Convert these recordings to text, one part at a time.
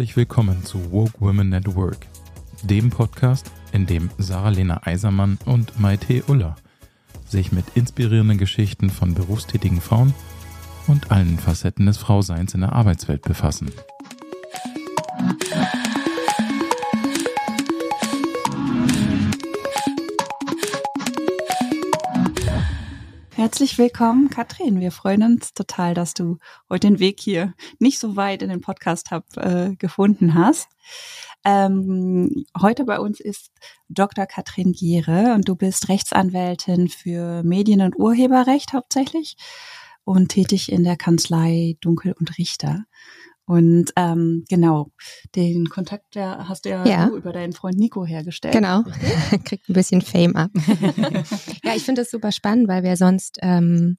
Herzlich willkommen zu Woke Women at Work, dem Podcast, in dem Sarah-Lena Eisermann und Maite Uller sich mit inspirierenden Geschichten von berufstätigen Frauen und allen Facetten des Frauseins in der Arbeitswelt befassen. Herzlich willkommen, Katrin. Wir freuen uns total, dass du heute den Weg hier nicht so weit in den Podcast Hub äh, gefunden hast. Ähm, heute bei uns ist Dr. Katrin Giere und du bist Rechtsanwältin für Medien- und Urheberrecht hauptsächlich und tätig in der Kanzlei Dunkel und Richter. Und ähm, genau, den Kontakt der hast du ja, ja. Du über deinen Freund Nico hergestellt. Genau, kriegt ein bisschen Fame ab. ja, ich finde das super spannend, weil wir sonst ähm,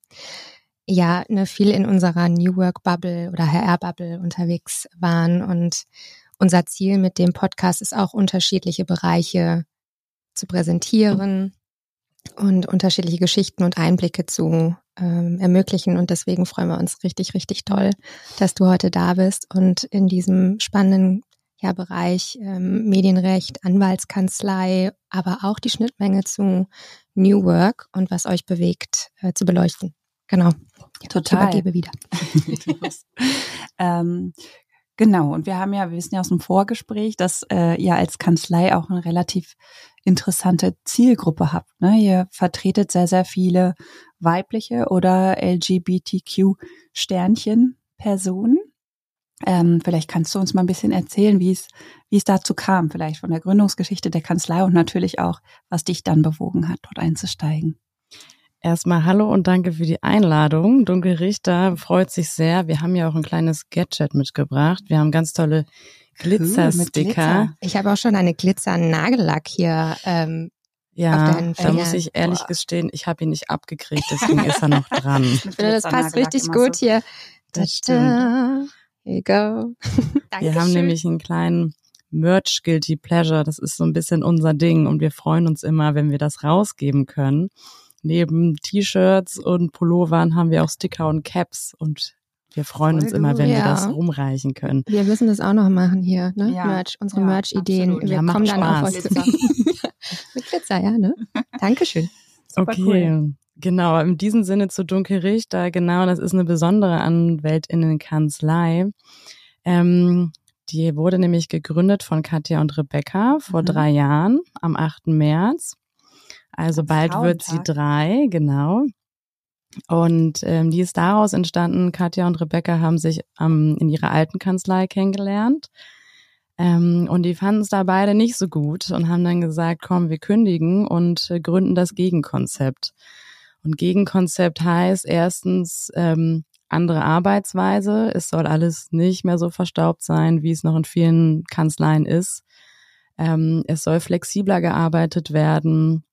ja ne, viel in unserer New Work Bubble oder HR Bubble unterwegs waren und unser Ziel mit dem Podcast ist auch unterschiedliche Bereiche zu präsentieren und unterschiedliche Geschichten und Einblicke zu ähm, ermöglichen. Und deswegen freuen wir uns richtig, richtig toll, dass du heute da bist und in diesem spannenden ja, Bereich ähm, Medienrecht, Anwaltskanzlei, aber auch die Schnittmenge zu New Work und was euch bewegt, äh, zu beleuchten. Genau. Total. Ich übergebe wieder. ähm, Genau, und wir haben ja, wir wissen ja aus dem Vorgespräch, dass äh, ihr als Kanzlei auch eine relativ interessante Zielgruppe habt. Ne? Ihr vertretet sehr, sehr viele weibliche oder LGBTQ-Sternchen-Personen. Ähm, vielleicht kannst du uns mal ein bisschen erzählen, wie es, wie es dazu kam, vielleicht von der Gründungsgeschichte der Kanzlei und natürlich auch, was dich dann bewogen hat, dort einzusteigen. Erstmal hallo und danke für die Einladung. Dunkel Richter freut sich sehr. Wir haben ja auch ein kleines Gadget mitgebracht. Wir haben ganz tolle Glitzersticker. Glitzer. Ich habe auch schon eine Glitzer-Nagellack hier. Ähm, ja, da muss ich ehrlich Boah. gestehen, ich habe ihn nicht abgekriegt, deswegen ist er noch dran. Ich finde, das passt richtig gut so. hier. Das stimmt. Here you go. wir haben nämlich einen kleinen Merch Guilty Pleasure. Das ist so ein bisschen unser Ding und wir freuen uns immer, wenn wir das rausgeben können neben T-Shirts und Pullovern haben wir auch Sticker und Caps und wir freuen Voll uns immer, wenn ja. wir das rumreichen können. Wir müssen das auch noch machen hier, ne? Ja. Merch, unsere ja, Merch-Ideen. Wir ja, kommen dann Spaß. auf euch. Mit Glitzer, ja, ne? Dankeschön. Super okay. Cool. Genau, in diesem Sinne zu Dunkelrichter, genau, das ist eine besondere Anwältinnenkanzlei. Ähm, die wurde nämlich gegründet von Katja und Rebecca vor mhm. drei Jahren am 8. März. Also bald wird sie drei, genau. Und ähm, die ist daraus entstanden. Katja und Rebecca haben sich ähm, in ihrer alten Kanzlei kennengelernt. Ähm, und die fanden es da beide nicht so gut und haben dann gesagt, komm, wir kündigen und äh, gründen das Gegenkonzept. Und Gegenkonzept heißt erstens ähm, andere Arbeitsweise. Es soll alles nicht mehr so verstaubt sein, wie es noch in vielen Kanzleien ist. Ähm, es soll flexibler gearbeitet werden.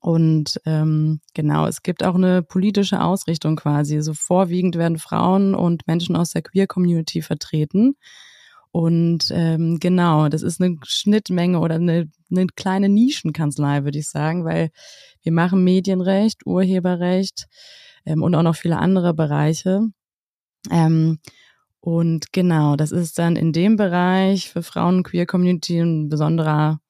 Und ähm, genau, es gibt auch eine politische Ausrichtung quasi. So vorwiegend werden Frauen und Menschen aus der Queer-Community vertreten. Und ähm, genau, das ist eine Schnittmenge oder eine, eine kleine Nischenkanzlei, würde ich sagen, weil wir machen Medienrecht, Urheberrecht ähm, und auch noch viele andere Bereiche. Ähm, und genau, das ist dann in dem Bereich für Frauen Queer Community ein besonderer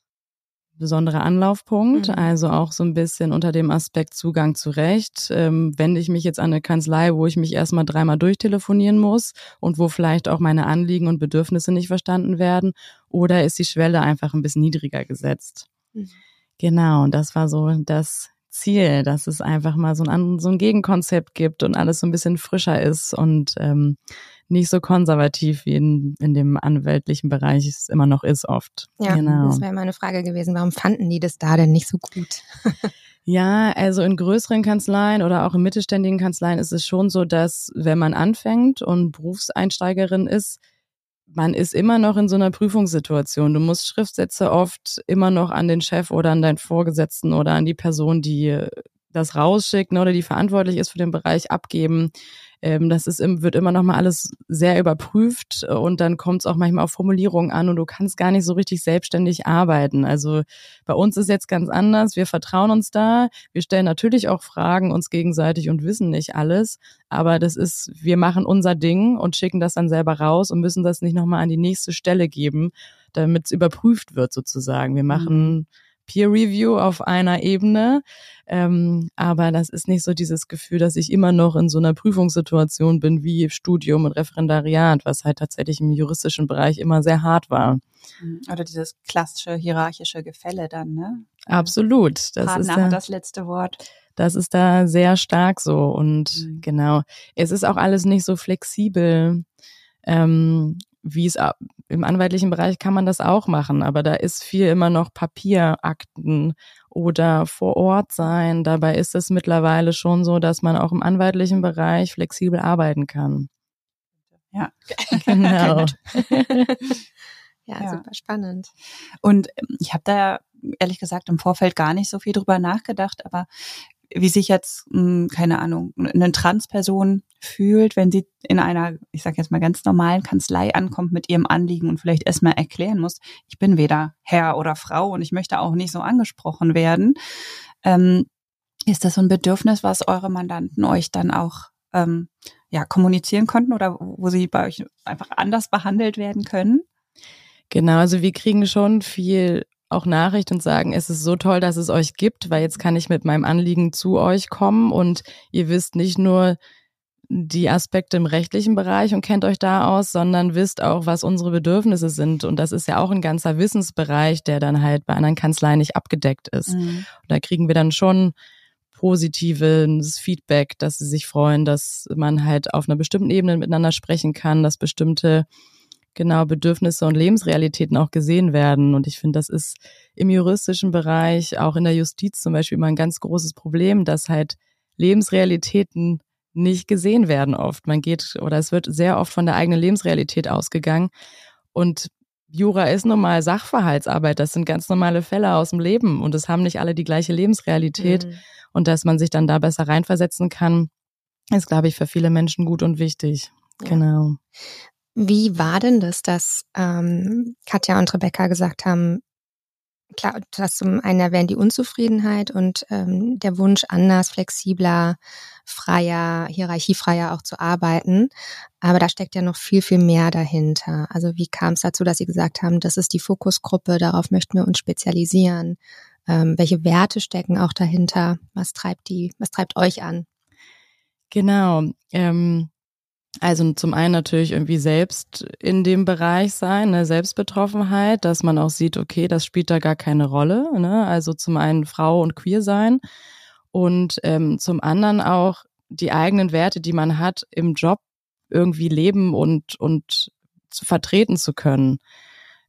besonderer Anlaufpunkt, mhm. also auch so ein bisschen unter dem Aspekt Zugang zu Recht. Ähm, wende ich mich jetzt an eine Kanzlei, wo ich mich erstmal dreimal durchtelefonieren muss und wo vielleicht auch meine Anliegen und Bedürfnisse nicht verstanden werden, oder ist die Schwelle einfach ein bisschen niedriger gesetzt? Mhm. Genau, und das war so das Ziel, dass es einfach mal so ein, so ein Gegenkonzept gibt und alles so ein bisschen frischer ist und ähm, nicht so konservativ wie in, in dem anwältlichen Bereich es immer noch ist oft. Ja, genau. das wäre meine Frage gewesen. Warum fanden die das da denn nicht so gut? Ja, also in größeren Kanzleien oder auch in mittelständigen Kanzleien ist es schon so, dass wenn man anfängt und Berufseinsteigerin ist, man ist immer noch in so einer Prüfungssituation. Du musst Schriftsätze oft immer noch an den Chef oder an deinen Vorgesetzten oder an die Person, die das rausschickt ne, oder die verantwortlich ist für den Bereich abgeben. Ähm, das ist, wird immer noch mal alles sehr überprüft und dann kommt es auch manchmal auf Formulierungen an und du kannst gar nicht so richtig selbstständig arbeiten. Also bei uns ist jetzt ganz anders. Wir vertrauen uns da. Wir stellen natürlich auch Fragen uns gegenseitig und wissen nicht alles. Aber das ist, wir machen unser Ding und schicken das dann selber raus und müssen das nicht nochmal an die nächste Stelle geben, damit es überprüft wird sozusagen. Wir machen mhm. Peer Review auf einer Ebene. Ähm, aber das ist nicht so dieses Gefühl, dass ich immer noch in so einer Prüfungssituation bin wie Studium und Referendariat, was halt tatsächlich im juristischen Bereich immer sehr hart war. Mhm. Oder dieses klassische hierarchische Gefälle dann, ne? Absolut. Das Partner ist da, hat das letzte Wort. Das ist da sehr stark so. Und mhm. genau, es ist auch alles nicht so flexibel. Ähm, wie es im anwaltlichen Bereich kann man das auch machen, aber da ist viel immer noch Papierakten oder vor Ort sein. Dabei ist es mittlerweile schon so, dass man auch im anwaltlichen Bereich flexibel arbeiten kann. Ja, genau. ja, ja, super spannend. Und ähm, ich habe da ehrlich gesagt im Vorfeld gar nicht so viel drüber nachgedacht, aber wie sich jetzt, hm, keine Ahnung, eine Transperson fühlt, wenn sie in einer, ich sage jetzt mal ganz normalen Kanzlei ankommt mit ihrem Anliegen und vielleicht erstmal erklären muss, ich bin weder Herr oder Frau und ich möchte auch nicht so angesprochen werden. Ähm, ist das so ein Bedürfnis, was eure Mandanten euch dann auch ähm, ja, kommunizieren konnten oder wo sie bei euch einfach anders behandelt werden können? Genau, also wir kriegen schon viel auch Nachricht und sagen, es ist so toll, dass es euch gibt, weil jetzt kann ich mit meinem Anliegen zu euch kommen und ihr wisst nicht nur die Aspekte im rechtlichen Bereich und kennt euch da aus, sondern wisst auch, was unsere Bedürfnisse sind. Und das ist ja auch ein ganzer Wissensbereich, der dann halt bei anderen Kanzleien nicht abgedeckt ist. Mhm. da kriegen wir dann schon positives Feedback, dass sie sich freuen, dass man halt auf einer bestimmten Ebene miteinander sprechen kann, dass bestimmte genau Bedürfnisse und Lebensrealitäten auch gesehen werden. Und ich finde, das ist im juristischen Bereich, auch in der Justiz zum Beispiel immer ein ganz großes Problem, dass halt Lebensrealitäten nicht gesehen werden oft. Man geht oder es wird sehr oft von der eigenen Lebensrealität ausgegangen. Und Jura ist nun mal Sachverhaltsarbeit. Das sind ganz normale Fälle aus dem Leben und es haben nicht alle die gleiche Lebensrealität. Mhm. Und dass man sich dann da besser reinversetzen kann, ist, glaube ich, für viele Menschen gut und wichtig. Ja. Genau. Wie war denn das, dass ähm, Katja und Rebecca gesagt haben, klar, du hast zum einen erwähnt die Unzufriedenheit und ähm, der Wunsch, anders, flexibler, freier, hierarchiefreier auch zu arbeiten. Aber da steckt ja noch viel, viel mehr dahinter. Also wie kam es dazu, dass Sie gesagt haben, das ist die Fokusgruppe, darauf möchten wir uns spezialisieren? Ähm, welche Werte stecken auch dahinter? Was treibt die, was treibt euch an? Genau. Ähm, also zum einen natürlich irgendwie selbst in dem Bereich sein, ne, Selbstbetroffenheit, dass man auch sieht, okay, das spielt da gar keine Rolle. Ne? Also zum einen Frau und queer sein und ähm, zum anderen auch die eigenen Werte, die man hat, im Job irgendwie leben und und vertreten zu können.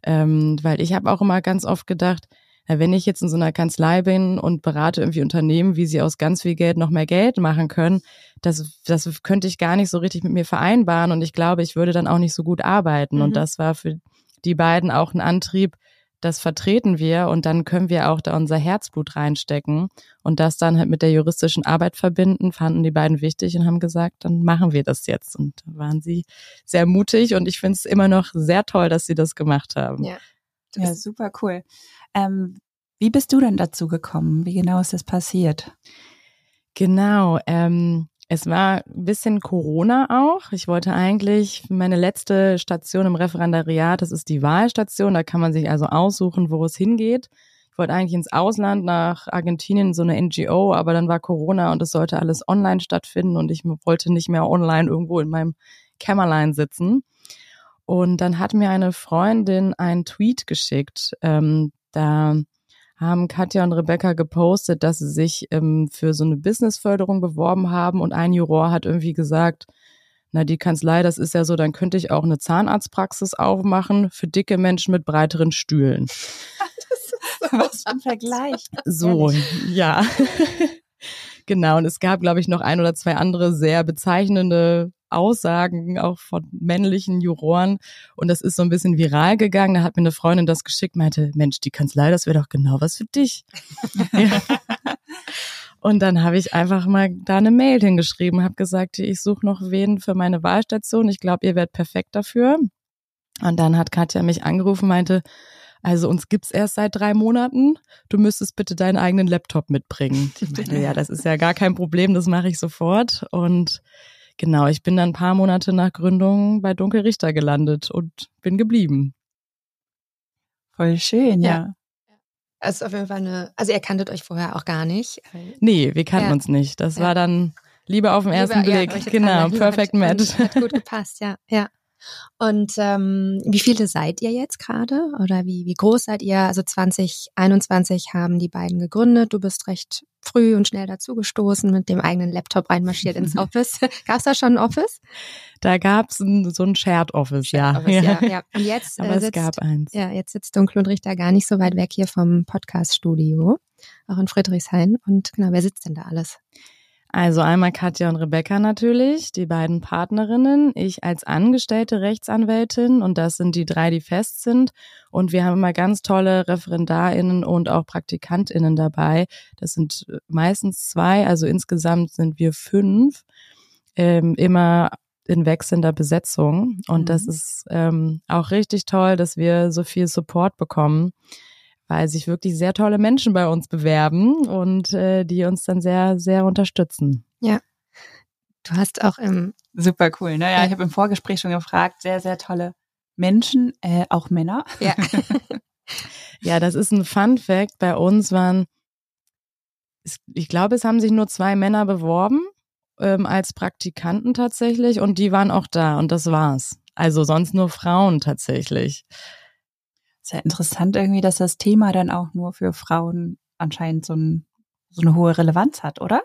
Ähm, weil ich habe auch immer ganz oft gedacht, wenn ich jetzt in so einer Kanzlei bin und berate irgendwie Unternehmen, wie sie aus ganz viel Geld noch mehr Geld machen können, das, das könnte ich gar nicht so richtig mit mir vereinbaren und ich glaube, ich würde dann auch nicht so gut arbeiten. Mhm. Und das war für die beiden auch ein Antrieb, das vertreten wir und dann können wir auch da unser Herzblut reinstecken und das dann halt mit der juristischen Arbeit verbinden, fanden die beiden wichtig und haben gesagt, dann machen wir das jetzt. Und da waren sie sehr mutig und ich finde es immer noch sehr toll, dass sie das gemacht haben. Ja, ja super cool. Ähm, wie bist du denn dazu gekommen? Wie genau ist das passiert? Genau, ähm, es war ein bisschen Corona auch. Ich wollte eigentlich meine letzte Station im Referendariat, das ist die Wahlstation, da kann man sich also aussuchen, wo es hingeht. Ich wollte eigentlich ins Ausland nach Argentinien, so eine NGO, aber dann war Corona und es sollte alles online stattfinden und ich wollte nicht mehr online irgendwo in meinem Kämmerlein sitzen. Und dann hat mir eine Freundin einen Tweet geschickt, ähm, da haben Katja und Rebecca gepostet, dass sie sich ähm, für so eine Businessförderung beworben haben und ein Juror hat irgendwie gesagt, na, die Kanzlei, das ist ja so, dann könnte ich auch eine Zahnarztpraxis aufmachen für dicke Menschen mit breiteren Stühlen. Was für ein Vergleich. So, ja. genau. Und es gab, glaube ich, noch ein oder zwei andere sehr bezeichnende Aussagen auch von männlichen Juroren und das ist so ein bisschen viral gegangen. Da hat mir eine Freundin das geschickt, meinte, Mensch, die Kanzlei, das wäre doch genau was für dich. Und dann habe ich einfach mal da eine Mail hingeschrieben, habe gesagt, ich suche noch wen für meine Wahlstation. Ich glaube, ihr werdet perfekt dafür. Und dann hat Katja mich angerufen, meinte, also uns gibt's erst seit drei Monaten. Du müsstest bitte deinen eigenen Laptop mitbringen. Ich meine, ja, das ist ja gar kein Problem, das mache ich sofort. Und genau, ich bin dann ein paar Monate nach Gründung bei Dunkel Richter gelandet und bin geblieben. Voll schön, ja. ja. Ist auf jeden Fall eine, also ihr kanntet euch vorher auch gar nicht. Nee, wir kannten ja. uns nicht. Das ja. war dann Liebe auf den ersten Blick. genau, perfect match. Hat, hat gut gepasst, ja, ja. Und ähm, wie viele seid ihr jetzt gerade? Oder wie, wie groß seid ihr? Also 2021 haben die beiden gegründet. Du bist recht früh und schnell dazugestoßen, mit dem eigenen Laptop reinmarschiert ins Office. Gab es da schon ein Office? Da gab es so ein Shared Office, Shared ja. Office, ja. ja. Und jetzt, Aber äh, sitzt, es gab eins. Ja, jetzt sitzt Dunkel und Richter gar nicht so weit weg hier vom Podcast-Studio, auch in Friedrichshain. Und genau, wer sitzt denn da alles? Also einmal Katja und Rebecca natürlich, die beiden Partnerinnen, ich als angestellte Rechtsanwältin und das sind die drei, die fest sind. Und wir haben immer ganz tolle Referendarinnen und auch Praktikantinnen dabei. Das sind meistens zwei, also insgesamt sind wir fünf, ähm, immer in wechselnder Besetzung. Und mhm. das ist ähm, auch richtig toll, dass wir so viel Support bekommen weil sich wirklich sehr tolle Menschen bei uns bewerben und äh, die uns dann sehr, sehr unterstützen. Ja. Du hast auch im super cool. Ne? Ja, ich habe im Vorgespräch schon gefragt, sehr, sehr tolle Menschen, äh, auch Männer. Ja. ja, das ist ein Fun Fact. Bei uns waren, ich glaube, es haben sich nur zwei Männer beworben ähm, als Praktikanten tatsächlich und die waren auch da und das war's. Also sonst nur Frauen tatsächlich. Sehr interessant irgendwie, dass das Thema dann auch nur für Frauen anscheinend so, ein, so eine hohe Relevanz hat, oder?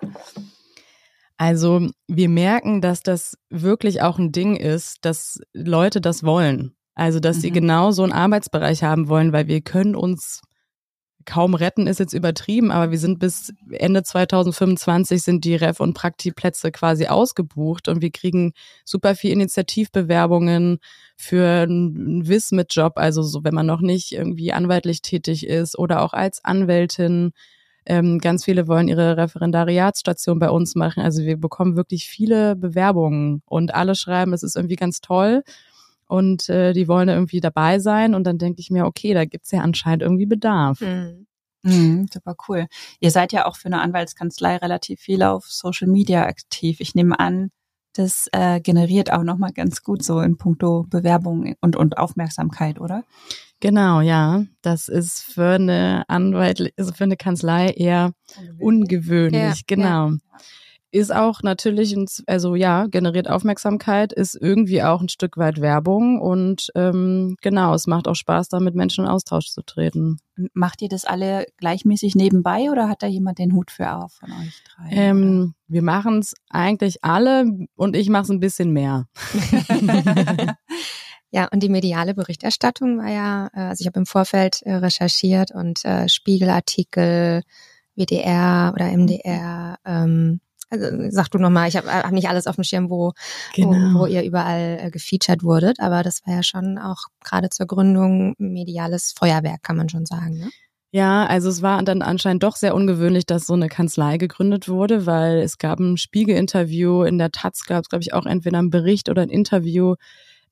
Also wir merken, dass das wirklich auch ein Ding ist, dass Leute das wollen. Also dass mhm. sie genau so einen Arbeitsbereich haben wollen, weil wir können uns kaum retten ist jetzt übertrieben, aber wir sind bis Ende 2025 sind die Ref- und Praktiplätze quasi ausgebucht und wir kriegen super viel Initiativbewerbungen für einen Wiss-mit-Job, also so, wenn man noch nicht irgendwie anwaltlich tätig ist oder auch als Anwältin. Ähm, ganz viele wollen ihre Referendariatsstation bei uns machen. Also wir bekommen wirklich viele Bewerbungen und alle schreiben, es ist irgendwie ganz toll und äh, die wollen irgendwie dabei sein und dann denke ich mir, okay, da gibt's ja anscheinend irgendwie Bedarf. Mhm. Mhm, super cool. Ihr seid ja auch für eine Anwaltskanzlei relativ viel auf Social Media aktiv. Ich nehme an, das äh, generiert auch nochmal ganz gut so in puncto Bewerbung und, und Aufmerksamkeit, oder? Genau, ja. Das ist für eine Anwalt, also für eine Kanzlei eher ungewöhnlich. ungewöhnlich ja, genau. Ja ist auch natürlich, ein, also ja, generiert Aufmerksamkeit, ist irgendwie auch ein Stück weit Werbung und ähm, genau, es macht auch Spaß, da mit Menschen in Austausch zu treten. Macht ihr das alle gleichmäßig nebenbei oder hat da jemand den Hut für auf von euch drei? Ähm, wir machen es eigentlich alle und ich mache es ein bisschen mehr. Ja, und die mediale Berichterstattung war ja, äh, also ich habe im Vorfeld äh, recherchiert und äh, Spiegelartikel, WDR oder MDR, ähm, also, sag du nochmal, ich habe hab nicht alles auf dem Schirm, wo, genau. wo, wo ihr überall äh, gefeatured wurdet, aber das war ja schon auch gerade zur Gründung mediales Feuerwerk, kann man schon sagen. Ne? Ja, also es war dann anscheinend doch sehr ungewöhnlich, dass so eine Kanzlei gegründet wurde, weil es gab ein Spiegel-Interview, in der Taz gab es, glaube ich, auch entweder ein Bericht oder ein Interview.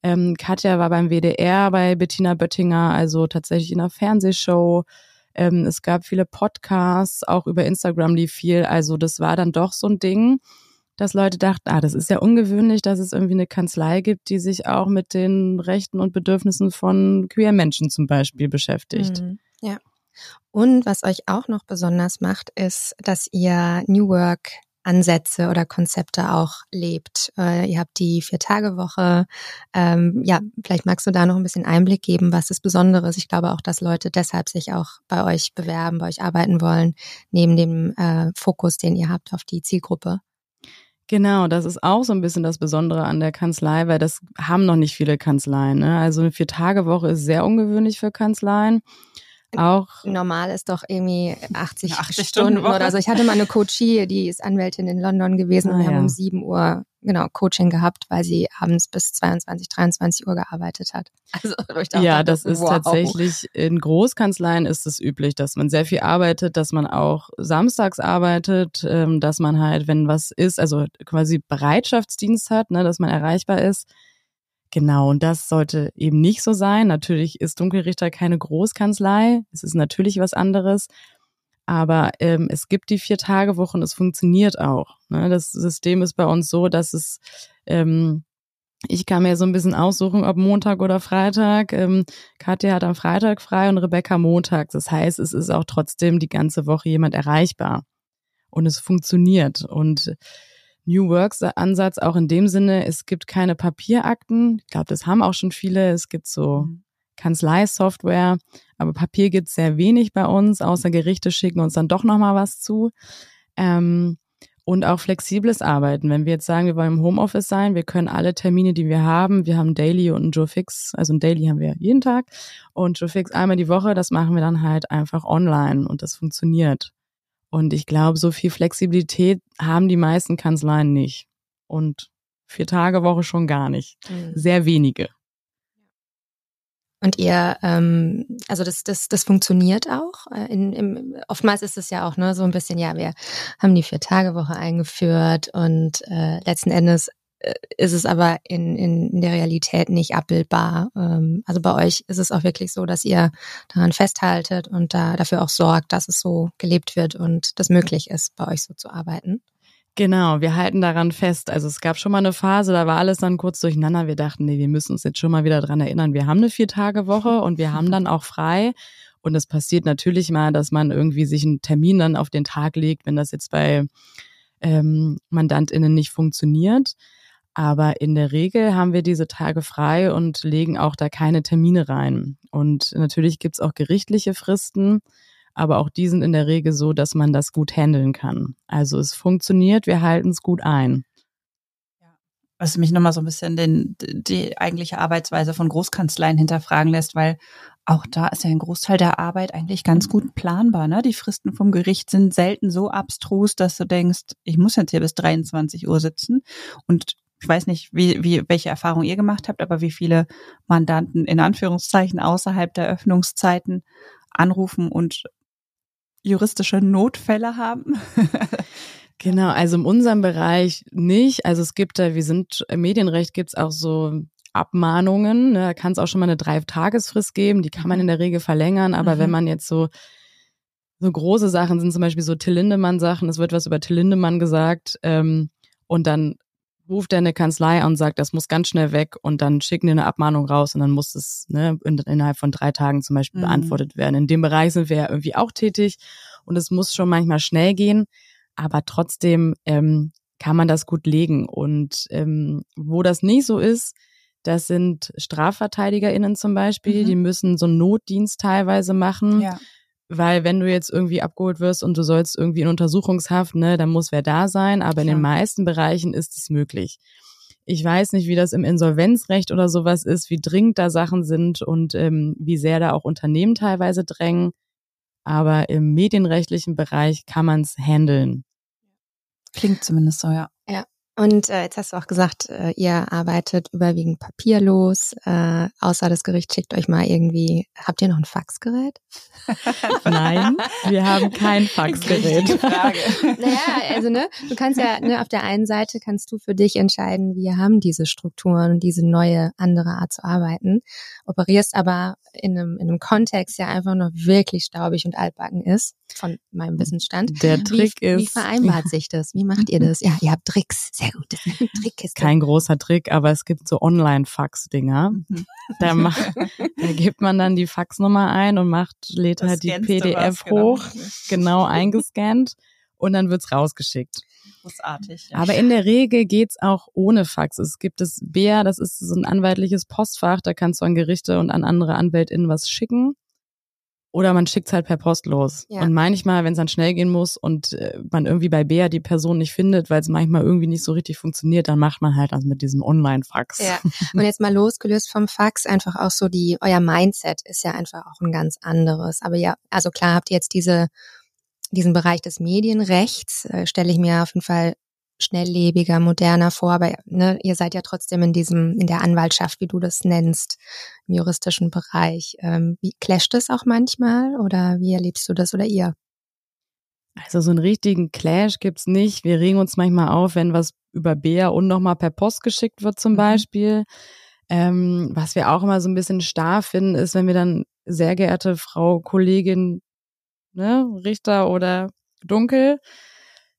Ähm, Katja war beim WDR bei Bettina Böttinger, also tatsächlich in einer Fernsehshow. Ähm, es gab viele Podcasts, auch über Instagram lief viel. Also das war dann doch so ein Ding, dass Leute dachten, ah, das ist ja ungewöhnlich, dass es irgendwie eine Kanzlei gibt, die sich auch mit den Rechten und Bedürfnissen von queer Menschen zum Beispiel beschäftigt. Mhm. Ja. Und was euch auch noch besonders macht, ist, dass ihr New Work Ansätze oder Konzepte auch lebt. Äh, ihr habt die Vier-Tage-Woche. Ähm, ja, vielleicht magst du da noch ein bisschen Einblick geben, was das Besondere ist. Ich glaube auch, dass Leute deshalb sich auch bei euch bewerben, bei euch arbeiten wollen, neben dem äh, Fokus, den ihr habt auf die Zielgruppe. Genau, das ist auch so ein bisschen das Besondere an der Kanzlei, weil das haben noch nicht viele Kanzleien. Ne? Also eine Vier-Tage-Woche ist sehr ungewöhnlich für Kanzleien auch normal ist doch irgendwie 80, 80 Stunden, Stunden oder so. Ich hatte mal eine Coachie, die ist Anwältin in London gewesen ah, und wir ja. haben um 7 Uhr genau Coaching gehabt, weil sie abends bis 22, 23 Uhr gearbeitet hat. Also ich dachte, ja, das ist wow. tatsächlich in Großkanzleien ist es üblich, dass man sehr viel arbeitet, dass man auch samstags arbeitet, ähm, dass man halt, wenn was ist, also quasi Bereitschaftsdienst hat, ne, dass man erreichbar ist. Genau, und das sollte eben nicht so sein. Natürlich ist Dunkelrichter keine Großkanzlei. Es ist natürlich was anderes. Aber ähm, es gibt die Vier-Tage-Woche und es funktioniert auch. Ne? Das System ist bei uns so, dass es, ähm, ich kann mir so ein bisschen aussuchen, ob Montag oder Freitag. Ähm, Katja hat am Freitag frei und Rebecca montags. Das heißt, es ist auch trotzdem die ganze Woche jemand erreichbar. Und es funktioniert. Und New Works Ansatz auch in dem Sinne, es gibt keine Papierakten. Ich glaube, das haben auch schon viele. Es gibt so mhm. Kanzleisoftware, aber Papier gibt es sehr wenig bei uns, außer Gerichte schicken uns dann doch nochmal was zu. Ähm, und auch flexibles Arbeiten. Wenn wir jetzt sagen, wir wollen im Homeoffice sein, wir können alle Termine, die wir haben, wir haben Daily und ein Joe Fix, also ein Daily haben wir jeden Tag und Joe Fix einmal die Woche, das machen wir dann halt einfach online und das funktioniert. Und ich glaube, so viel Flexibilität haben die meisten Kanzleien nicht. Und vier Tage Woche schon gar nicht. Mhm. Sehr wenige. Und ihr, ähm, also das, das, das funktioniert auch. Äh, in, im, oftmals ist es ja auch ne, so ein bisschen, ja, wir haben die Vier-Tage-Woche eingeführt und äh, letzten Endes ist es aber in, in, der Realität nicht abbildbar. Ähm, also bei euch ist es auch wirklich so, dass ihr daran festhaltet und da dafür auch sorgt, dass es so gelebt wird und das möglich ist, bei euch so zu arbeiten. Genau, wir halten daran fest. Also es gab schon mal eine Phase, da war alles dann kurz durcheinander. Wir dachten, nee, wir müssen uns jetzt schon mal wieder dran erinnern. Wir haben eine Vier-Tage-Woche und wir haben dann auch frei. Und es passiert natürlich mal, dass man irgendwie sich einen Termin dann auf den Tag legt, wenn das jetzt bei ähm, MandantInnen nicht funktioniert. Aber in der Regel haben wir diese Tage frei und legen auch da keine Termine rein. Und natürlich gibt's auch gerichtliche Fristen aber auch die sind in der Regel so, dass man das gut handeln kann. Also es funktioniert, wir halten es gut ein. Was mich nochmal so ein bisschen den, die eigentliche Arbeitsweise von Großkanzleien hinterfragen lässt, weil auch da ist ja ein Großteil der Arbeit eigentlich ganz gut planbar. Ne? Die Fristen vom Gericht sind selten so abstrus, dass du denkst, ich muss jetzt hier bis 23 Uhr sitzen. Und ich weiß nicht, wie, wie, welche Erfahrung ihr gemacht habt, aber wie viele Mandanten in Anführungszeichen außerhalb der Öffnungszeiten anrufen und juristische Notfälle haben? genau, also in unserem Bereich nicht. Also es gibt da, wir sind im Medienrecht gibt's auch so Abmahnungen. Ne? Da kann es auch schon mal eine Drei-Tagesfrist geben, die kann man mhm. in der Regel verlängern, aber mhm. wenn man jetzt so so große Sachen sind zum Beispiel so Till Lindemann-Sachen, es wird was über Till Lindemann gesagt ähm, und dann ruft er eine Kanzlei an und sagt, das muss ganz schnell weg und dann schicken die eine Abmahnung raus und dann muss es ne, in, innerhalb von drei Tagen zum Beispiel mhm. beantwortet werden. In dem Bereich sind wir ja irgendwie auch tätig und es muss schon manchmal schnell gehen, aber trotzdem ähm, kann man das gut legen. Und ähm, wo das nicht so ist, das sind StrafverteidigerInnen zum Beispiel, mhm. die müssen so einen Notdienst teilweise machen. Ja weil wenn du jetzt irgendwie abgeholt wirst und du sollst irgendwie in Untersuchungshaft, ne, dann muss wer da sein. Aber in den meisten Bereichen ist es möglich. Ich weiß nicht, wie das im Insolvenzrecht oder sowas ist, wie dringend da Sachen sind und ähm, wie sehr da auch Unternehmen teilweise drängen. Aber im medienrechtlichen Bereich kann man es handeln. Klingt zumindest so, ja. Ja. Und äh, jetzt hast du auch gesagt, äh, ihr arbeitet überwiegend papierlos, äh, außer das Gericht schickt euch mal irgendwie, habt ihr noch ein Faxgerät? Nein, wir haben kein Faxgerät. Naja, also ne, du kannst ja, ne, auf der einen Seite kannst du für dich entscheiden, wir haben diese Strukturen diese neue, andere Art zu arbeiten, operierst aber in einem, in einem Kontext, der einfach noch wirklich staubig und altbacken ist, von meinem Wissensstand. Der Trick wie, ist. Wie vereinbart ja. sich das? Wie macht ihr das? Ja, ihr habt Tricks. Sehr gut. Das ist Trickkiste. Kein großer Trick, aber es gibt so Online-Fax-Dinger. Mhm. Da, macht, da gibt man dann die Faxnummer ein und macht, lädt das halt die PDF was, hoch, genau, genau eingescannt und dann wird's rausgeschickt. Großartig. Ja. Aber in der Regel geht's auch ohne Fax. Es gibt das BEA, das ist so ein anwaltliches Postfach, da kannst du an Gerichte und an andere AnwältInnen was schicken. Oder man schickt's halt per Post los. Ja. Und manchmal, wenn es dann schnell gehen muss und äh, man irgendwie bei BEA die Person nicht findet, weil es manchmal irgendwie nicht so richtig funktioniert, dann macht man halt das mit diesem Online-Fax. Ja. Und jetzt mal losgelöst vom Fax, einfach auch so die, euer Mindset ist ja einfach auch ein ganz anderes. Aber ja, also klar habt ihr jetzt diese diesen Bereich des Medienrechts äh, stelle ich mir auf jeden Fall schnelllebiger, moderner vor, aber ne, ihr seid ja trotzdem in diesem, in der Anwaltschaft, wie du das nennst, im juristischen Bereich. Ähm, wie clasht es auch manchmal oder wie erlebst du das oder ihr? Also so einen richtigen Clash gibt's nicht. Wir regen uns manchmal auf, wenn was über Bär und nochmal per Post geschickt wird zum mhm. Beispiel. Ähm, was wir auch immer so ein bisschen starr finden, ist, wenn wir dann sehr geehrte Frau Kollegin, ne, Richter oder Dunkel,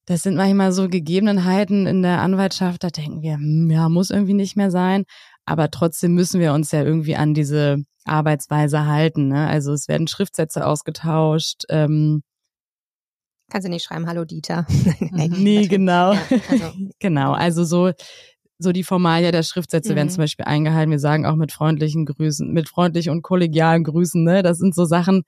das sind manchmal so Gegebenheiten in der Anwaltschaft, da denken wir, hm, ja, muss irgendwie nicht mehr sein. Aber trotzdem müssen wir uns ja irgendwie an diese Arbeitsweise halten. Ne? Also es werden Schriftsätze ausgetauscht. Ähm, Kannst du nicht schreiben, hallo Dieter. nee, genau. Ja, also. genau, also so, so die Formalia der Schriftsätze mhm. werden zum Beispiel eingehalten. Wir sagen auch mit freundlichen Grüßen, mit freundlichen und kollegialen Grüßen, ne? Das sind so Sachen,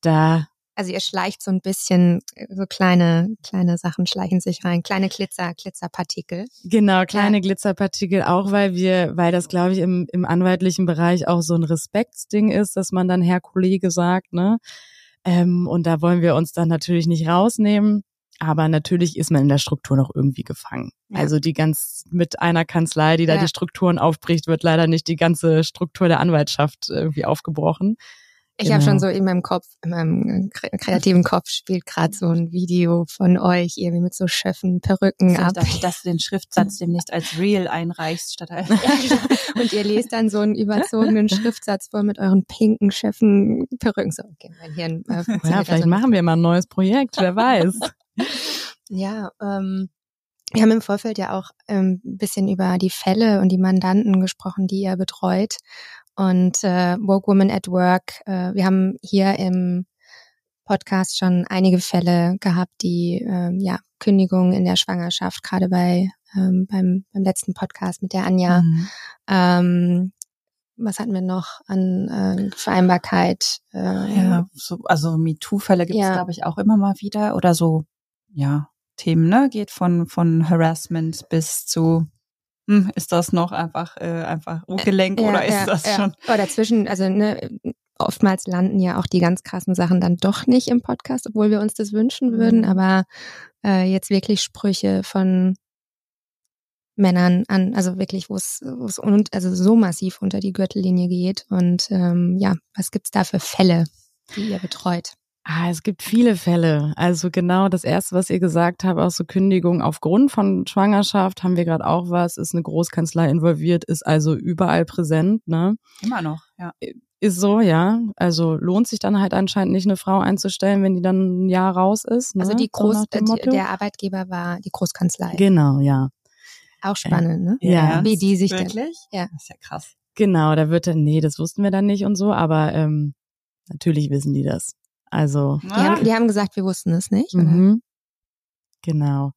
da also ihr schleicht so ein bisschen, so kleine, kleine Sachen schleichen sich rein, kleine Glitzer, Glitzerpartikel. Genau, kleine ja. Glitzerpartikel, auch weil wir, weil das, glaube ich, im, im anwaltlichen Bereich auch so ein Respektsding ist, dass man dann Herr Kollege sagt, ne? Ähm, und da wollen wir uns dann natürlich nicht rausnehmen. Aber natürlich ist man in der Struktur noch irgendwie gefangen. Ja. Also die ganz mit einer Kanzlei, die da ja. die Strukturen aufbricht, wird leider nicht die ganze Struktur der Anwaltschaft irgendwie aufgebrochen. Ich genau. habe schon so in meinem Kopf, in meinem kreativen Kopf spielt gerade so ein Video von euch irgendwie mit so Schöffen, Perücken so, ab. Dass, dass du den Schriftsatz demnächst als Real einreichst statt als. ja, genau. Und ihr lest dann so einen überzogenen Schriftsatz vor mit euren pinken Schöffen, Perücken. So, okay, mein Hirn. Äh, ja, vielleicht machen wir mal ein neues Projekt, wer weiß. ja, ähm, wir haben im Vorfeld ja auch ein ähm, bisschen über die Fälle und die Mandanten gesprochen, die ihr betreut und äh, Woke Women at Work. Äh, wir haben hier im Podcast schon einige Fälle gehabt, die ähm, ja Kündigungen in der Schwangerschaft, gerade bei ähm, beim, beim letzten Podcast mit der Anja. Mhm. Ähm, was hatten wir noch an äh, Vereinbarkeit? Äh, ja, so, also MeToo-Fälle gibt es, ja. glaube ich, auch immer mal wieder. Oder so, ja, Themen, ne? Geht von, von Harassment bis zu hm, ist das noch einfach äh, einfach Ungelenk ja, oder ist ja, das ja. schon? Oder zwischen, also ne, oftmals landen ja auch die ganz krassen Sachen dann doch nicht im Podcast, obwohl wir uns das wünschen würden, mhm. aber äh, jetzt wirklich Sprüche von Männern an, also wirklich, wo es wo es also so massiv unter die Gürtellinie geht. Und ähm, ja, was gibt's da für Fälle, die ihr betreut? Ah, es gibt viele Fälle. Also genau das erste, was ihr gesagt habt, auch so Kündigung aufgrund von Schwangerschaft, haben wir gerade auch was, ist eine Großkanzlei involviert, ist also überall präsent, ne? Immer noch, ja. Ist so, ja. Also lohnt sich dann halt anscheinend nicht, eine Frau einzustellen, wenn die dann ein Jahr raus ist. Ne? Also die Groß, so der Arbeitgeber war die Großkanzlei. Genau, ja. Auch spannend, ne? Ja. Wie die sich Wirklich? dann. Ja. Das ist ja krass. Genau, da wird dann, nee, das wussten wir dann nicht und so, aber ähm, natürlich wissen die das. Also. Die haben, die haben gesagt, wir wussten es nicht. Mhm. Genau.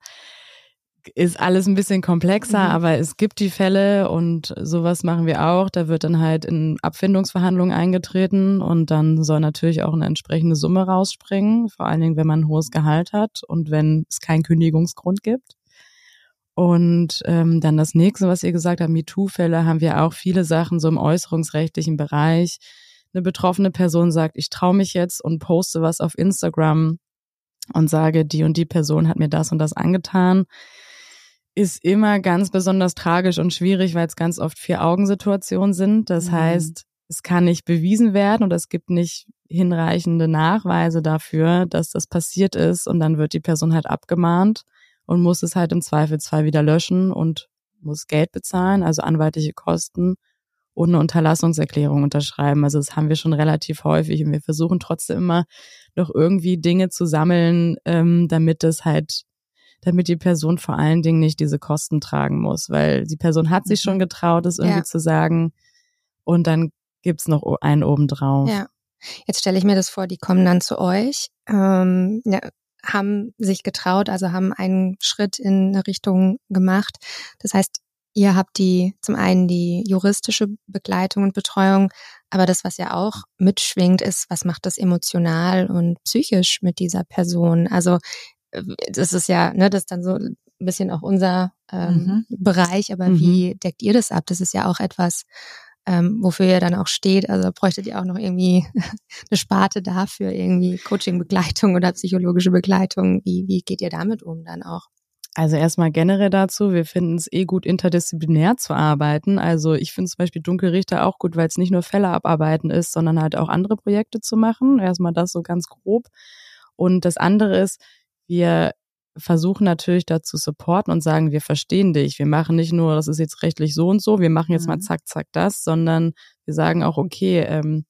Ist alles ein bisschen komplexer, mhm. aber es gibt die Fälle und sowas machen wir auch. Da wird dann halt in Abfindungsverhandlungen eingetreten und dann soll natürlich auch eine entsprechende Summe rausspringen, vor allen Dingen, wenn man ein hohes Gehalt hat und wenn es keinen Kündigungsgrund gibt. Und ähm, dann das nächste, was ihr gesagt habt, MeToo-Fälle, haben wir auch viele Sachen so im äußerungsrechtlichen Bereich eine betroffene Person sagt, ich traue mich jetzt und poste was auf Instagram und sage, die und die Person hat mir das und das angetan, ist immer ganz besonders tragisch und schwierig, weil es ganz oft Vier-Augen-Situationen sind. Das mhm. heißt, es kann nicht bewiesen werden und es gibt nicht hinreichende Nachweise dafür, dass das passiert ist und dann wird die Person halt abgemahnt und muss es halt im Zweifelsfall wieder löschen und muss Geld bezahlen, also anwaltliche Kosten und eine Unterlassungserklärung unterschreiben. Also das haben wir schon relativ häufig und wir versuchen trotzdem immer noch irgendwie Dinge zu sammeln, ähm, damit es halt, damit die Person vor allen Dingen nicht diese Kosten tragen muss, weil die Person hat sich schon mhm. getraut, es irgendwie ja. zu sagen und dann gibt's noch einen obendrauf. Ja. Jetzt stelle ich mir das vor, die kommen dann zu euch, ähm, ja, haben sich getraut, also haben einen Schritt in eine Richtung gemacht. Das heißt, Ihr habt die zum einen die juristische Begleitung und Betreuung, aber das, was ja auch mitschwingt, ist, was macht das emotional und psychisch mit dieser Person? Also äh, das ist ja, ne, das ist dann so ein bisschen auch unser ähm, mhm. Bereich, aber mhm. wie deckt ihr das ab? Das ist ja auch etwas, ähm, wofür ihr dann auch steht. Also bräuchtet ihr auch noch irgendwie eine Sparte dafür, irgendwie Coaching-Begleitung oder psychologische Begleitung. Wie, wie geht ihr damit um dann auch? Also erstmal generell dazu, wir finden es eh gut, interdisziplinär zu arbeiten. Also ich finde zum Beispiel Dunkelrichter auch gut, weil es nicht nur Fälle abarbeiten ist, sondern halt auch andere Projekte zu machen. Erstmal das so ganz grob. Und das andere ist, wir versuchen natürlich dazu supporten und sagen, wir verstehen dich. Wir machen nicht nur, das ist jetzt rechtlich so und so, wir machen jetzt mal mhm. zack, zack das, sondern wir sagen auch, okay, ähm,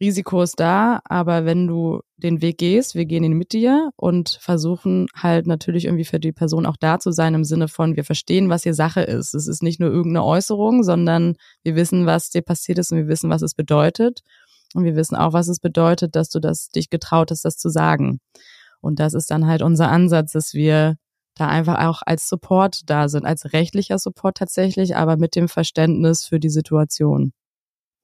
Risiko ist da, aber wenn du den Weg gehst, wir gehen ihn mit dir und versuchen halt natürlich irgendwie für die Person auch da zu sein im Sinne von, wir verstehen, was hier Sache ist. Es ist nicht nur irgendeine Äußerung, sondern wir wissen, was dir passiert ist und wir wissen, was es bedeutet. Und wir wissen auch, was es bedeutet, dass du das dich getraut hast, das zu sagen. Und das ist dann halt unser Ansatz, dass wir da einfach auch als Support da sind, als rechtlicher Support tatsächlich, aber mit dem Verständnis für die Situation.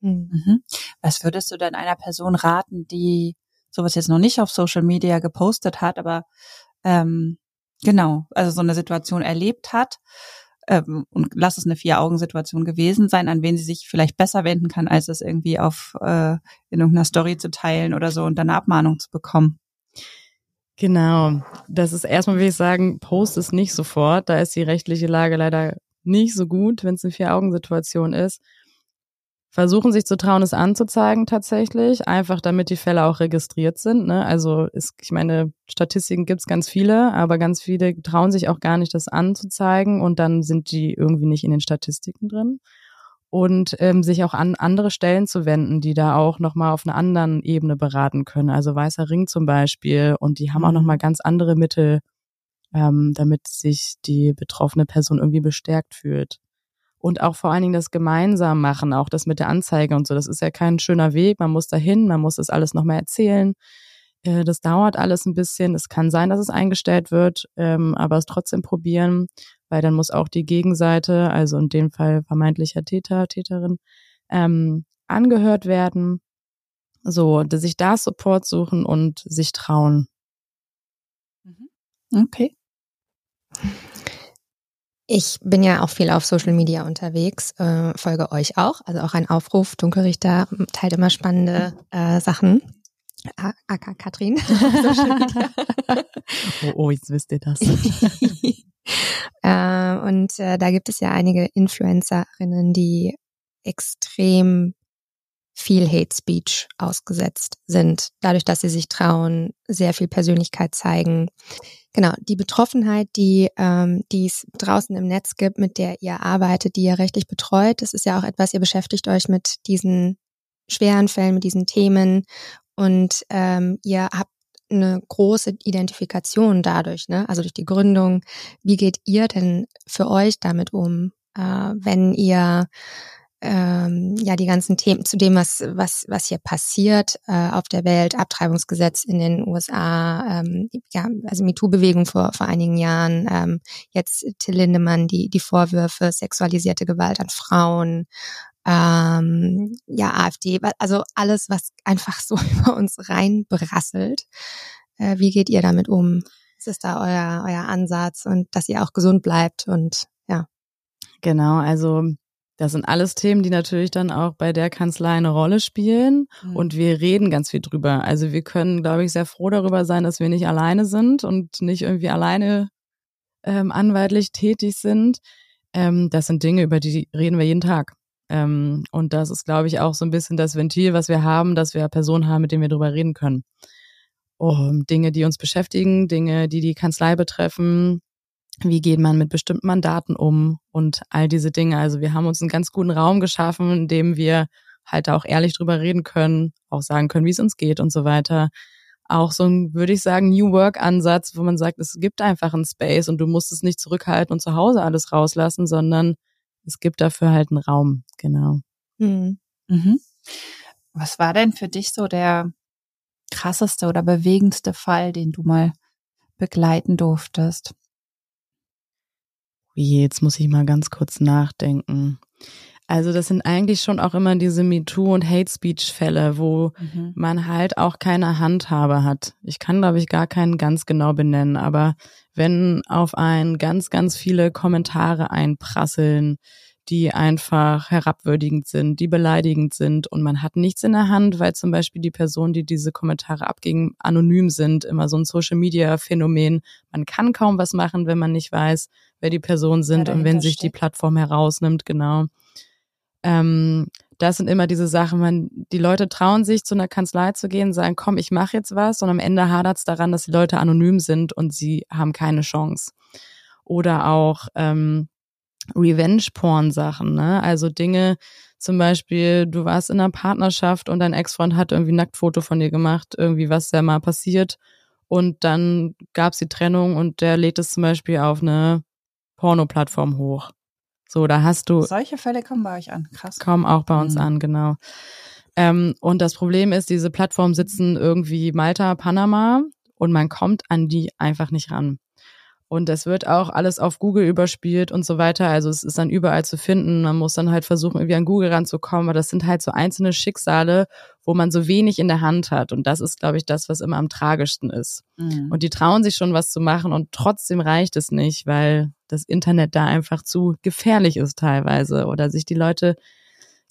Hm. Mhm. Was würdest du denn einer Person raten, die sowas jetzt noch nicht auf Social Media gepostet hat, aber ähm, genau, also so eine Situation erlebt hat ähm, und lass es eine Vier-Augen-Situation gewesen sein, an wen sie sich vielleicht besser wenden kann, als es irgendwie auf äh, in irgendeiner Story zu teilen oder so und dann eine Abmahnung zu bekommen. Genau, das ist erstmal, will ich sagen, post es nicht sofort. Da ist die rechtliche Lage leider nicht so gut, wenn es eine Vier-Augen-Situation ist versuchen sich zu trauen, es anzuzeigen tatsächlich, einfach damit die Fälle auch registriert sind. Ne? Also ist, ich meine, Statistiken gibt's ganz viele, aber ganz viele trauen sich auch gar nicht, das anzuzeigen und dann sind die irgendwie nicht in den Statistiken drin. Und ähm, sich auch an andere Stellen zu wenden, die da auch nochmal auf einer anderen Ebene beraten können. Also Weißer Ring zum Beispiel. Und die haben auch nochmal mhm. ganz andere Mittel, ähm, damit sich die betroffene Person irgendwie bestärkt fühlt und auch vor allen Dingen das gemeinsam machen, auch das mit der Anzeige und so. Das ist ja kein schöner Weg. Man muss dahin, man muss das alles nochmal erzählen. Äh, das dauert alles ein bisschen. Es kann sein, dass es eingestellt wird, ähm, aber es trotzdem probieren, weil dann muss auch die Gegenseite, also in dem Fall vermeintlicher Täter, Täterin, ähm, angehört werden. So, sich da Support suchen und sich trauen. Mhm. Okay. Ich bin ja auch viel auf Social Media unterwegs, äh, folge euch auch. Also auch ein Aufruf. Dunkelrichter teilt immer spannende äh, Sachen. Aka Katrin. oh, oh, jetzt wisst ihr das. äh, und äh, da gibt es ja einige Influencerinnen, die extrem viel Hate Speech ausgesetzt sind, dadurch, dass sie sich trauen, sehr viel Persönlichkeit zeigen. Genau, die Betroffenheit, die, ähm, es draußen im Netz gibt, mit der ihr arbeitet, die ihr rechtlich betreut, das ist ja auch etwas, ihr beschäftigt euch mit diesen schweren Fällen, mit diesen Themen und ähm, ihr habt eine große Identifikation dadurch, ne? also durch die Gründung. Wie geht ihr denn für euch damit um, äh, wenn ihr ähm, ja die ganzen Themen zu dem, was was was hier passiert äh, auf der Welt, Abtreibungsgesetz in den USA, ähm, ja also MeToo-Bewegung vor vor einigen Jahren, ähm, jetzt Till Lindemann die die Vorwürfe sexualisierte Gewalt an Frauen, ähm, ja AfD, also alles was einfach so über uns reinbrasselt. Äh, wie geht ihr damit um? Was ist da euer euer Ansatz und dass ihr auch gesund bleibt und ja. Genau, also das sind alles Themen, die natürlich dann auch bei der Kanzlei eine Rolle spielen. Mhm. Und wir reden ganz viel drüber. Also wir können, glaube ich, sehr froh darüber sein, dass wir nicht alleine sind und nicht irgendwie alleine ähm, anwaltlich tätig sind. Ähm, das sind Dinge, über die reden wir jeden Tag. Ähm, und das ist, glaube ich, auch so ein bisschen das Ventil, was wir haben, dass wir Personen haben, mit denen wir drüber reden können. Um, Dinge, die uns beschäftigen, Dinge, die die Kanzlei betreffen, wie geht man mit bestimmten Mandaten um und all diese Dinge. Also wir haben uns einen ganz guten Raum geschaffen, in dem wir halt auch ehrlich drüber reden können, auch sagen können, wie es uns geht und so weiter. Auch so ein, würde ich sagen, New Work Ansatz, wo man sagt, es gibt einfach einen Space und du musst es nicht zurückhalten und zu Hause alles rauslassen, sondern es gibt dafür halt einen Raum, genau. Mhm. Mhm. Was war denn für dich so der krasseste oder bewegendste Fall, den du mal begleiten durftest? Jetzt muss ich mal ganz kurz nachdenken. Also das sind eigentlich schon auch immer diese MeToo und Hate Speech Fälle, wo mhm. man halt auch keine Handhabe hat. Ich kann glaube ich gar keinen ganz genau benennen, aber wenn auf einen ganz ganz viele Kommentare einprasseln, die einfach herabwürdigend sind, die beleidigend sind und man hat nichts in der Hand, weil zum Beispiel die Personen, die diese Kommentare abgingen, anonym sind, immer so ein Social-Media-Phänomen. Man kann kaum was machen, wenn man nicht weiß, wer die Personen sind und wenn sich die Plattform herausnimmt, genau. Ähm, das sind immer diese Sachen, man, die Leute trauen sich zu einer Kanzlei zu gehen, sagen, komm, ich mache jetzt was und am Ende hadert es daran, dass die Leute anonym sind und sie haben keine Chance. Oder auch ähm, Revenge-Porn-Sachen, ne? Also Dinge, zum Beispiel, du warst in einer Partnerschaft und dein Ex-Freund hat irgendwie ein Nacktfoto von dir gemacht, irgendwie was da mal passiert. Und dann gab's die Trennung und der lädt es zum Beispiel auf eine Porno-Plattform hoch. So, da hast du. Solche Fälle kommen bei euch an, krass. Kommen auch bei uns mhm. an, genau. Ähm, und das Problem ist, diese Plattformen sitzen irgendwie Malta, Panama und man kommt an die einfach nicht ran. Und es wird auch alles auf Google überspielt und so weiter. Also es ist dann überall zu finden. Man muss dann halt versuchen, irgendwie an Google ranzukommen. Aber das sind halt so einzelne Schicksale, wo man so wenig in der Hand hat. Und das ist, glaube ich, das, was immer am tragischsten ist. Mhm. Und die trauen sich schon was zu machen und trotzdem reicht es nicht, weil das Internet da einfach zu gefährlich ist teilweise oder sich die Leute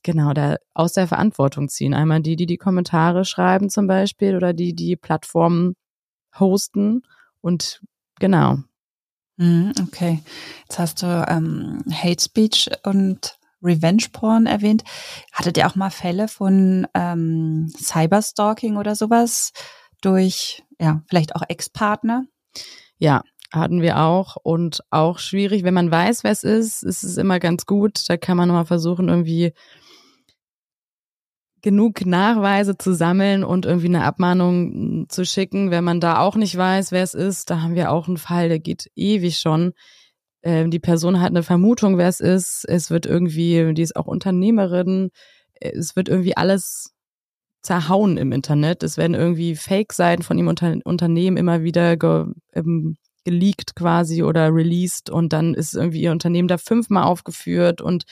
genau da aus der Verantwortung ziehen. Einmal die, die die Kommentare schreiben zum Beispiel oder die, die Plattformen hosten und genau, okay, jetzt hast du ähm, Hate Speech und Revenge Porn erwähnt. Hattet ihr auch mal Fälle von ähm, Cyberstalking oder sowas durch, ja, vielleicht auch Ex-Partner? Ja, hatten wir auch und auch schwierig, wenn man weiß, wer es ist, ist es immer ganz gut. Da kann man nochmal versuchen, irgendwie genug Nachweise zu sammeln und irgendwie eine Abmahnung zu schicken, wenn man da auch nicht weiß, wer es ist. Da haben wir auch einen Fall, der geht ewig schon. Ähm, die Person hat eine Vermutung, wer es ist. Es wird irgendwie, die ist auch Unternehmerin. Es wird irgendwie alles zerhauen im Internet. Es werden irgendwie Fake-Seiten von ihm unter, Unternehmen immer wieder ge, ähm, geleakt quasi oder released und dann ist irgendwie ihr Unternehmen da fünfmal aufgeführt und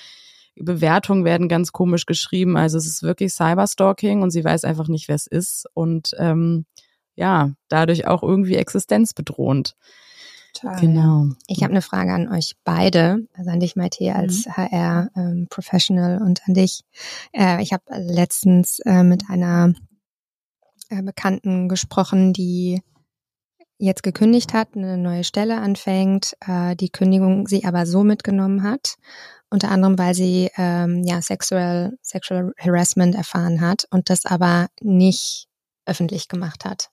Bewertungen werden ganz komisch geschrieben. Also es ist wirklich Cyberstalking und sie weiß einfach nicht, wer es ist und ähm, ja, dadurch auch irgendwie existenzbedrohend. Total. Genau. Ich habe eine Frage an euch beide, also an dich, Maite, als mhm. HR-Professional ähm, und an dich. Äh, ich habe letztens äh, mit einer äh, Bekannten gesprochen, die jetzt gekündigt hat, eine neue Stelle anfängt, äh, die Kündigung sie aber so mitgenommen hat unter anderem, weil sie ähm, ja sexual, sexual harassment erfahren hat und das aber nicht öffentlich gemacht hat.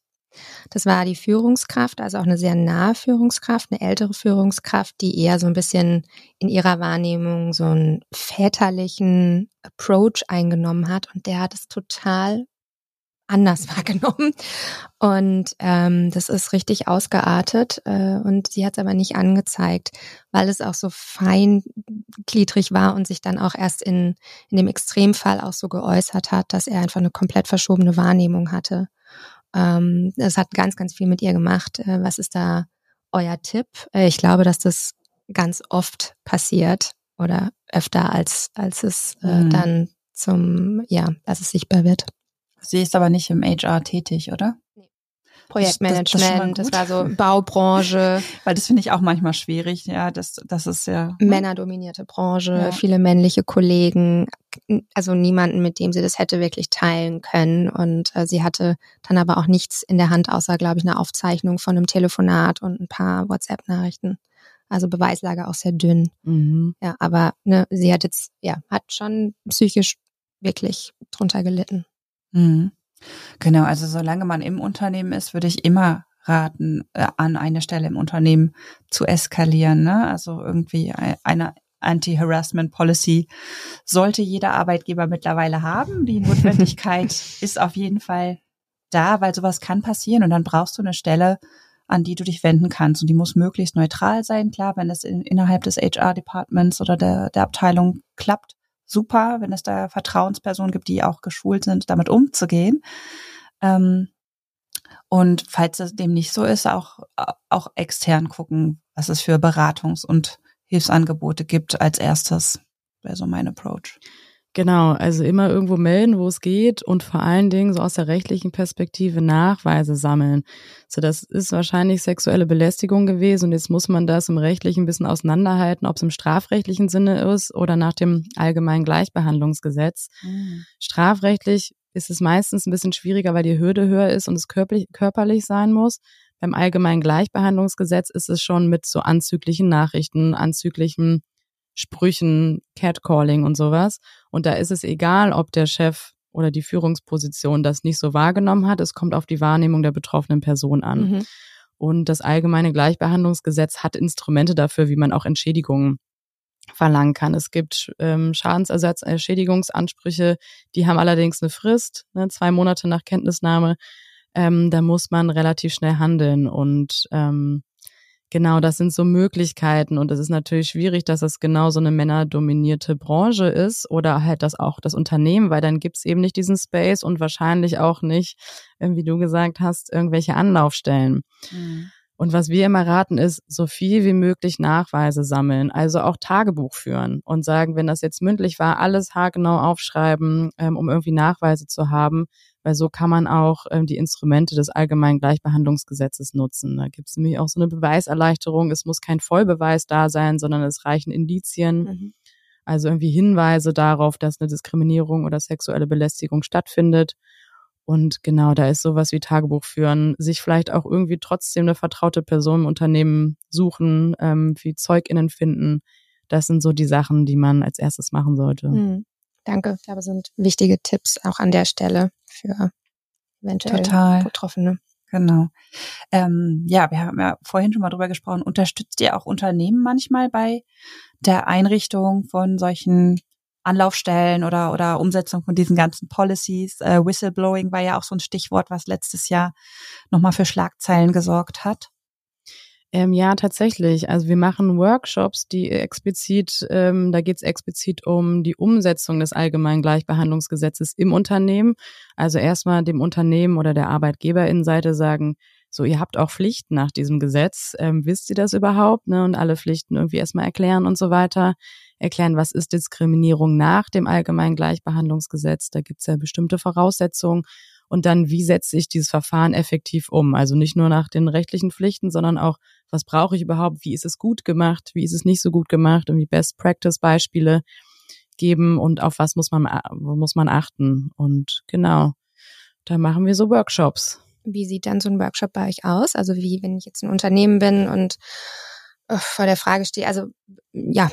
Das war die Führungskraft, also auch eine sehr nahe Führungskraft, eine ältere Führungskraft, die eher so ein bisschen in ihrer Wahrnehmung so einen väterlichen Approach eingenommen hat und der hat es total anders wahrgenommen. Und ähm, das ist richtig ausgeartet äh, und sie hat es aber nicht angezeigt, weil es auch so feingliedrig war und sich dann auch erst in, in dem Extremfall auch so geäußert hat, dass er einfach eine komplett verschobene Wahrnehmung hatte. Ähm, das hat ganz, ganz viel mit ihr gemacht. Äh, was ist da euer Tipp? Äh, ich glaube, dass das ganz oft passiert oder öfter als, als es äh, mhm. dann zum, ja, dass es sichtbar wird. Sie ist aber nicht im HR tätig, oder? Nee. Projektmanagement, das, das, das, war so Baubranche. Weil das finde ich auch manchmal schwierig, ja, das, das ist ja. Ne? Männerdominierte Branche, ja. viele männliche Kollegen, also niemanden, mit dem sie das hätte wirklich teilen können. Und äh, sie hatte dann aber auch nichts in der Hand, außer, glaube ich, eine Aufzeichnung von einem Telefonat und ein paar WhatsApp-Nachrichten. Also Beweislage auch sehr dünn. Mhm. Ja, aber ne, sie hat jetzt, ja, hat schon psychisch wirklich drunter gelitten. Mhm. Genau, also solange man im Unternehmen ist, würde ich immer raten, äh, an eine Stelle im Unternehmen zu eskalieren. Ne? Also irgendwie eine Anti-Harassment Policy sollte jeder Arbeitgeber mittlerweile haben. Die Notwendigkeit ist auf jeden Fall da, weil sowas kann passieren und dann brauchst du eine Stelle, an die du dich wenden kannst. Und die muss möglichst neutral sein. Klar, wenn es in, innerhalb des HR-Departments oder der, der Abteilung klappt, super, wenn es da Vertrauenspersonen gibt, die auch geschult sind, damit umzugehen. Ähm, und falls es dem nicht so ist, auch, auch extern gucken, was es für Beratungs- und Hilfsangebote gibt als erstes. Wäre so mein Approach. Genau, also immer irgendwo melden, wo es geht und vor allen Dingen so aus der rechtlichen Perspektive Nachweise sammeln. So, das ist wahrscheinlich sexuelle Belästigung gewesen und jetzt muss man das im rechtlichen ein bisschen auseinanderhalten, ob es im strafrechtlichen Sinne ist oder nach dem allgemeinen Gleichbehandlungsgesetz. Mhm. Strafrechtlich ist es meistens ein bisschen schwieriger, weil die Hürde höher ist und es körperlich, körperlich sein muss. Beim allgemeinen Gleichbehandlungsgesetz ist es schon mit so anzüglichen Nachrichten, anzüglichen Sprüchen, Catcalling und sowas. Und da ist es egal, ob der Chef oder die Führungsposition das nicht so wahrgenommen hat. Es kommt auf die Wahrnehmung der betroffenen Person an. Mhm. Und das allgemeine Gleichbehandlungsgesetz hat Instrumente dafür, wie man auch Entschädigungen verlangen kann. Es gibt ähm, Schadensersatzentschädigungsansprüche, die haben allerdings eine Frist, ne, zwei Monate nach Kenntnisnahme. Ähm, da muss man relativ schnell handeln und ähm, Genau, das sind so Möglichkeiten und es ist natürlich schwierig, dass es genau so eine männerdominierte Branche ist oder halt das auch das Unternehmen, weil dann gibt's eben nicht diesen Space und wahrscheinlich auch nicht, äh, wie du gesagt hast, irgendwelche Anlaufstellen. Mhm. Und was wir immer raten ist, so viel wie möglich Nachweise sammeln, also auch Tagebuch führen und sagen, wenn das jetzt mündlich war, alles haargenau aufschreiben, ähm, um irgendwie Nachweise zu haben, weil so kann man auch ähm, die Instrumente des allgemeinen Gleichbehandlungsgesetzes nutzen. Da gibt es nämlich auch so eine Beweiserleichterung. Es muss kein Vollbeweis da sein, sondern es reichen Indizien, mhm. also irgendwie Hinweise darauf, dass eine Diskriminierung oder sexuelle Belästigung stattfindet. Und genau, da ist sowas wie Tagebuch führen, sich vielleicht auch irgendwie trotzdem eine vertraute Person im Unternehmen suchen, ähm, wie ZeugInnen finden. Das sind so die Sachen, die man als erstes machen sollte. Mhm. Danke. Ich glaube, sind wichtige Tipps auch an der Stelle für eventuell Total. Betroffene. Genau. Ähm, ja, wir haben ja vorhin schon mal drüber gesprochen. Unterstützt ihr auch Unternehmen manchmal bei der Einrichtung von solchen Anlaufstellen oder, oder Umsetzung von diesen ganzen Policies? Äh, Whistleblowing war ja auch so ein Stichwort, was letztes Jahr nochmal für Schlagzeilen gesorgt hat. Ähm, ja, tatsächlich. Also wir machen Workshops, die explizit, ähm, da geht es explizit um die Umsetzung des allgemeinen Gleichbehandlungsgesetzes im Unternehmen. Also erstmal dem Unternehmen oder der Arbeitgeberinnenseite sagen, so, ihr habt auch Pflichten nach diesem Gesetz. Ähm, wisst ihr das überhaupt? Ne? Und alle Pflichten irgendwie erstmal erklären und so weiter. Erklären, was ist Diskriminierung nach dem allgemeinen Gleichbehandlungsgesetz? Da gibt's ja bestimmte Voraussetzungen und dann, wie setze ich dieses Verfahren effektiv um? Also nicht nur nach den rechtlichen Pflichten, sondern auch, was brauche ich überhaupt? Wie ist es gut gemacht? Wie ist es nicht so gut gemacht? Und wie Best Practice Beispiele geben und auf was muss man, muss man achten? Und genau, da machen wir so Workshops. Wie sieht dann so ein Workshop bei euch aus? Also wie, wenn ich jetzt ein Unternehmen bin und äh, vor der Frage stehe, also ja,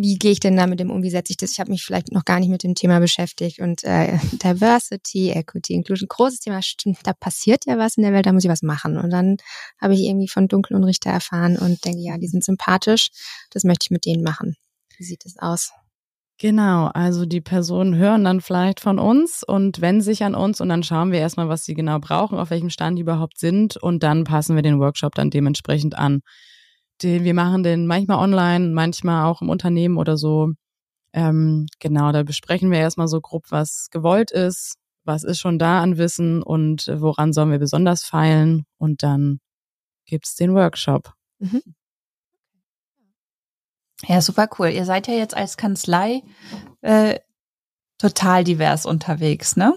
wie gehe ich denn damit um? Wie setze ich das? Ich habe mich vielleicht noch gar nicht mit dem Thema beschäftigt. Und äh, Diversity, Equity, Inclusion, großes Thema. Stimmt, da passiert ja was in der Welt, da muss ich was machen. Und dann habe ich irgendwie von Dunkel und Richter erfahren und denke, ja, die sind sympathisch. Das möchte ich mit denen machen. Wie sieht es aus? Genau, also die Personen hören dann vielleicht von uns und wenden sich an uns und dann schauen wir erstmal, was sie genau brauchen, auf welchem Stand die überhaupt sind und dann passen wir den Workshop dann dementsprechend an den, wir machen den manchmal online, manchmal auch im Unternehmen oder so. Ähm, genau, da besprechen wir erstmal so grob, was gewollt ist, was ist schon da an Wissen und woran sollen wir besonders feilen und dann gibt's den Workshop. Mhm. Ja, super cool. Ihr seid ja jetzt als Kanzlei äh, total divers unterwegs, ne?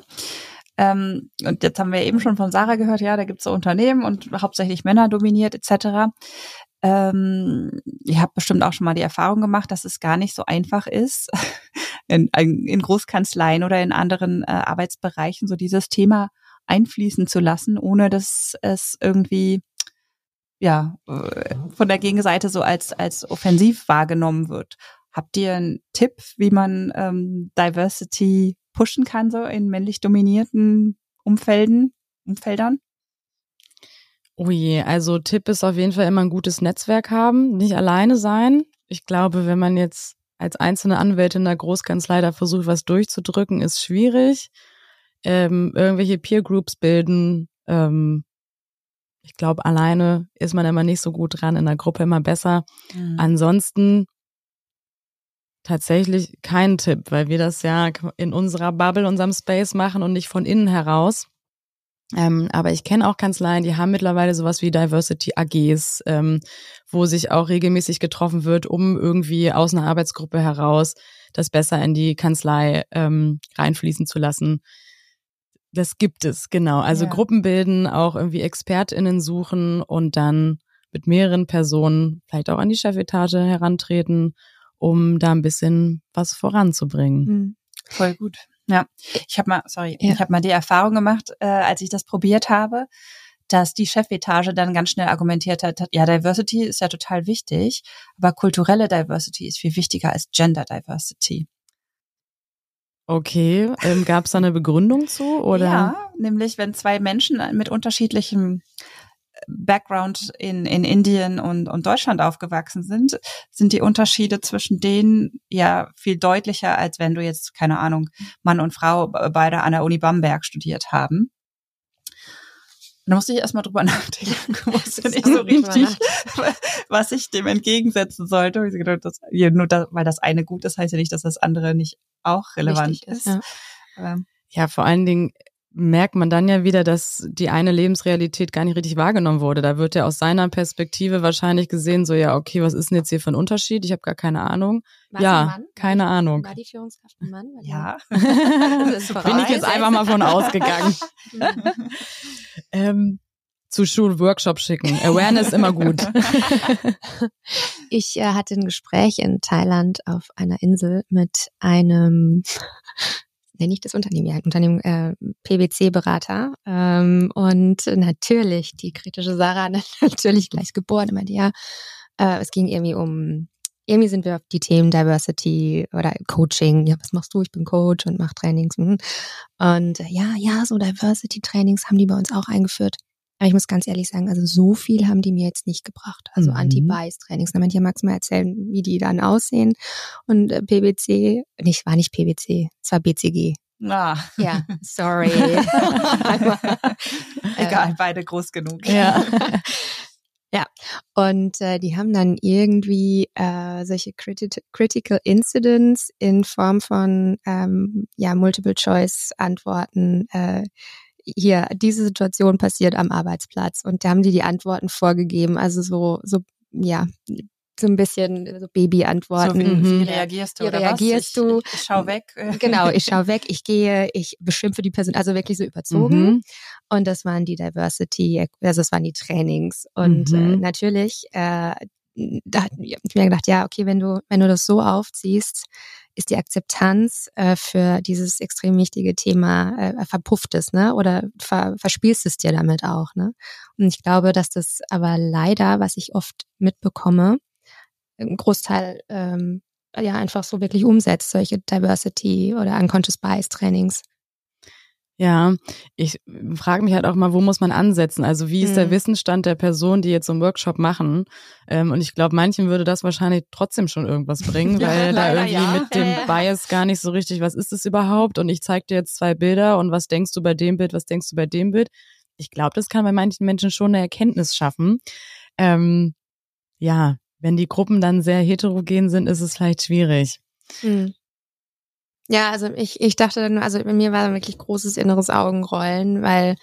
Ähm, und jetzt haben wir eben schon von Sarah gehört, ja, da gibt's so Unternehmen und hauptsächlich Männer dominiert etc. Ähm, ihr habt bestimmt auch schon mal die Erfahrung gemacht, dass es gar nicht so einfach ist, in, in Großkanzleien oder in anderen äh, Arbeitsbereichen so dieses Thema einfließen zu lassen, ohne dass es irgendwie ja äh, von der Gegenseite so als als offensiv wahrgenommen wird. Habt ihr einen Tipp, wie man ähm, Diversity pushen kann so in männlich dominierten Umfelden, Umfeldern? Oh je, also Tipp ist auf jeden Fall immer ein gutes Netzwerk haben, nicht alleine sein. Ich glaube, wenn man jetzt als einzelne Anwältin in der Großkanzlei da versucht, was durchzudrücken, ist schwierig. Ähm, irgendwelche Peer Groups bilden. Ähm, ich glaube, alleine ist man immer nicht so gut dran, in der Gruppe immer besser. Mhm. Ansonsten tatsächlich kein Tipp, weil wir das ja in unserer Bubble, unserem Space machen und nicht von innen heraus. Ähm, aber ich kenne auch Kanzleien, die haben mittlerweile sowas wie Diversity AGs, ähm, wo sich auch regelmäßig getroffen wird, um irgendwie aus einer Arbeitsgruppe heraus das besser in die Kanzlei ähm, reinfließen zu lassen. Das gibt es, genau. Also Ja. Gruppen bilden, auch irgendwie ExpertInnen suchen und dann mit mehreren Personen vielleicht auch an die Chefetage herantreten, um da ein bisschen was voranzubringen. Hm. Voll gut. Ja, ich habe mal, sorry, Ja. ich habe mal die Erfahrung gemacht, äh, als ich das probiert habe, dass die Chefetage dann ganz schnell argumentiert hat, ja, Diversity ist ja total wichtig, aber kulturelle Diversity ist viel wichtiger als Gender Diversity. Okay, ähm, gab es da eine Begründung zu? Oder? Ja, nämlich wenn zwei Menschen mit unterschiedlichem Background in, in Indien und, und Deutschland aufgewachsen sind, sind die Unterschiede zwischen denen ja viel deutlicher, als wenn du jetzt, keine Ahnung, Mann und Frau beide an der Uni Bamberg studiert haben. Da musste ich erstmal drüber nachdenken, wusste nicht so richtig, was ich dem entgegensetzen sollte. Und ich gedacht, das, ja, nur da, weil das eine gut ist, heißt ja nicht, dass das andere nicht auch relevant Wichtig ist. ist, Aber Ja, vor allen Dingen merkt man dann ja wieder, dass die eine Lebensrealität gar nicht richtig wahrgenommen wurde. Da wird ja aus seiner Perspektive wahrscheinlich gesehen, so ja, okay, was ist denn jetzt hier für ein Unterschied? Ich habe gar keine Ahnung. War Ja, sie ein Mann? keine war Ahnung. War die Führungskraft ein Mann? Ja. Bin ich jetzt einfach mal von ausgegangen. ähm, zu Schulworkshop schicken. Awareness immer gut. Ich äh, hatte ein Gespräch in Thailand auf einer Insel mit einem, nenne ich das Unternehmen, ja, Unternehmen, äh, PwC-Berater. Ähm, und natürlich, die kritische Sarah natürlich gleich geboren, immer ja, äh, es ging irgendwie um, irgendwie sind wir auf die Themen Diversity oder Coaching. Ja, was machst du? Ich bin Coach und mache Trainings. mhm. Und äh, ja, ja, so Diversity-Trainings haben die bei uns auch eingeführt. Aber ich muss ganz ehrlich sagen, also so viel haben die mir jetzt nicht gebracht. Also Mhm. Anti-Bias-Trainings. Da meinte ja Max mal erzählen, wie die dann aussehen. Und äh, PBC, nicht, war nicht PBC, es war BCG. Na, Ja, sorry. egal, beide groß genug. ja. Und äh, die haben dann irgendwie äh, solche criti Critical Incidents in Form von ähm, ja, Multiple-Choice-Antworten. Äh, hier, diese Situation passiert am Arbeitsplatz. Und da haben die die Antworten vorgegeben. Also so, so ja, so ein bisschen so So, Baby-Antworten. wie, Mhm. wie reagierst du Wie oder reagierst was? Ich, du? Ich, ich schau weg. Genau, ich schau weg, ich gehe, ich beschimpfe die Person, also wirklich so überzogen. Mhm. Und das waren die Diversity, also das waren die Trainings. Und Mhm. äh, natürlich, äh, da hat mir mir gedacht, ja, okay, wenn du, wenn du das so aufziehst, ist die Akzeptanz äh, für dieses extrem wichtige Thema äh, verpufft es, ne? Oder ver, verspielst es dir damit auch, ne? Und ich glaube, dass das aber leider, was ich oft mitbekomme, ein Großteil ähm, ja einfach so wirklich umsetzt, solche Diversity oder Unconscious Bias Trainings. Ja, ich frage mich halt auch mal, wo muss man ansetzen? Also wie ist der Mhm. Wissensstand der Person, die jetzt so einen Workshop machen? Ähm, und ich glaube, manchen würde das wahrscheinlich trotzdem schon irgendwas bringen, Ja, weil da irgendwie ja. mit dem Bias gar nicht so richtig, was ist es überhaupt? Und ich zeige dir jetzt zwei Bilder und was denkst du bei dem Bild, was denkst du bei dem Bild? Ich glaube, das kann bei manchen Menschen schon eine Erkenntnis schaffen. Ähm, ja, wenn die Gruppen dann sehr heterogen sind, ist es vielleicht schwierig. Hm. Ja, also ich, ich dachte dann, also bei mir war wirklich großes inneres Augenrollen, weil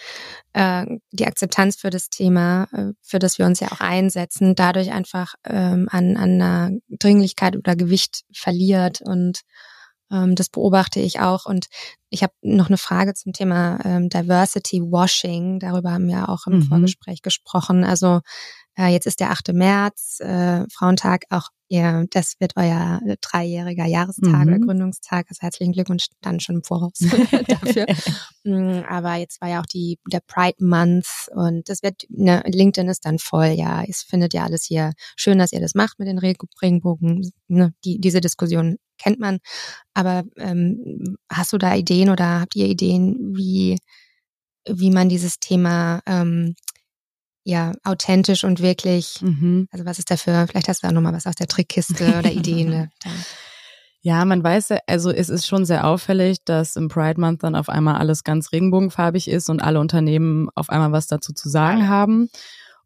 äh, die Akzeptanz für das Thema, äh, für das wir uns ja auch einsetzen, dadurch einfach ähm, an, an einer Dringlichkeit oder Gewicht verliert und ähm, das beobachte ich auch. Und ich habe noch eine Frage zum Thema ähm, Diversity Washing. Darüber haben wir auch im Mhm. Vorgespräch gesprochen. Also äh, jetzt ist der 8. März, äh, Frauentag, auch ihr, das wird euer dreijähriger Jahrestag Mhm. oder Gründungstag. Also herzlichen Glückwunsch dann schon im Voraus dafür. Mm, Aber jetzt war ja auch die der Pride Month und das wird ne, LinkedIn ist dann voll. Ja, es findet ja alles hier schön, dass ihr das macht mit den Reg- Regenbogen. Ne, die diese Diskussion kennt man. Aber ähm, hast du da Ideen oder habt ihr Ideen, wie wie man dieses Thema ähm, ja authentisch und wirklich Mhm. also was ist dafür? Vielleicht hast du da noch mal was aus der Trickkiste oder Ideen. ne? Ja, man weiß ja, also es ist schon sehr auffällig, dass im Pride Month dann auf einmal alles ganz regenbogenfarbig ist und alle Unternehmen auf einmal was dazu zu sagen haben.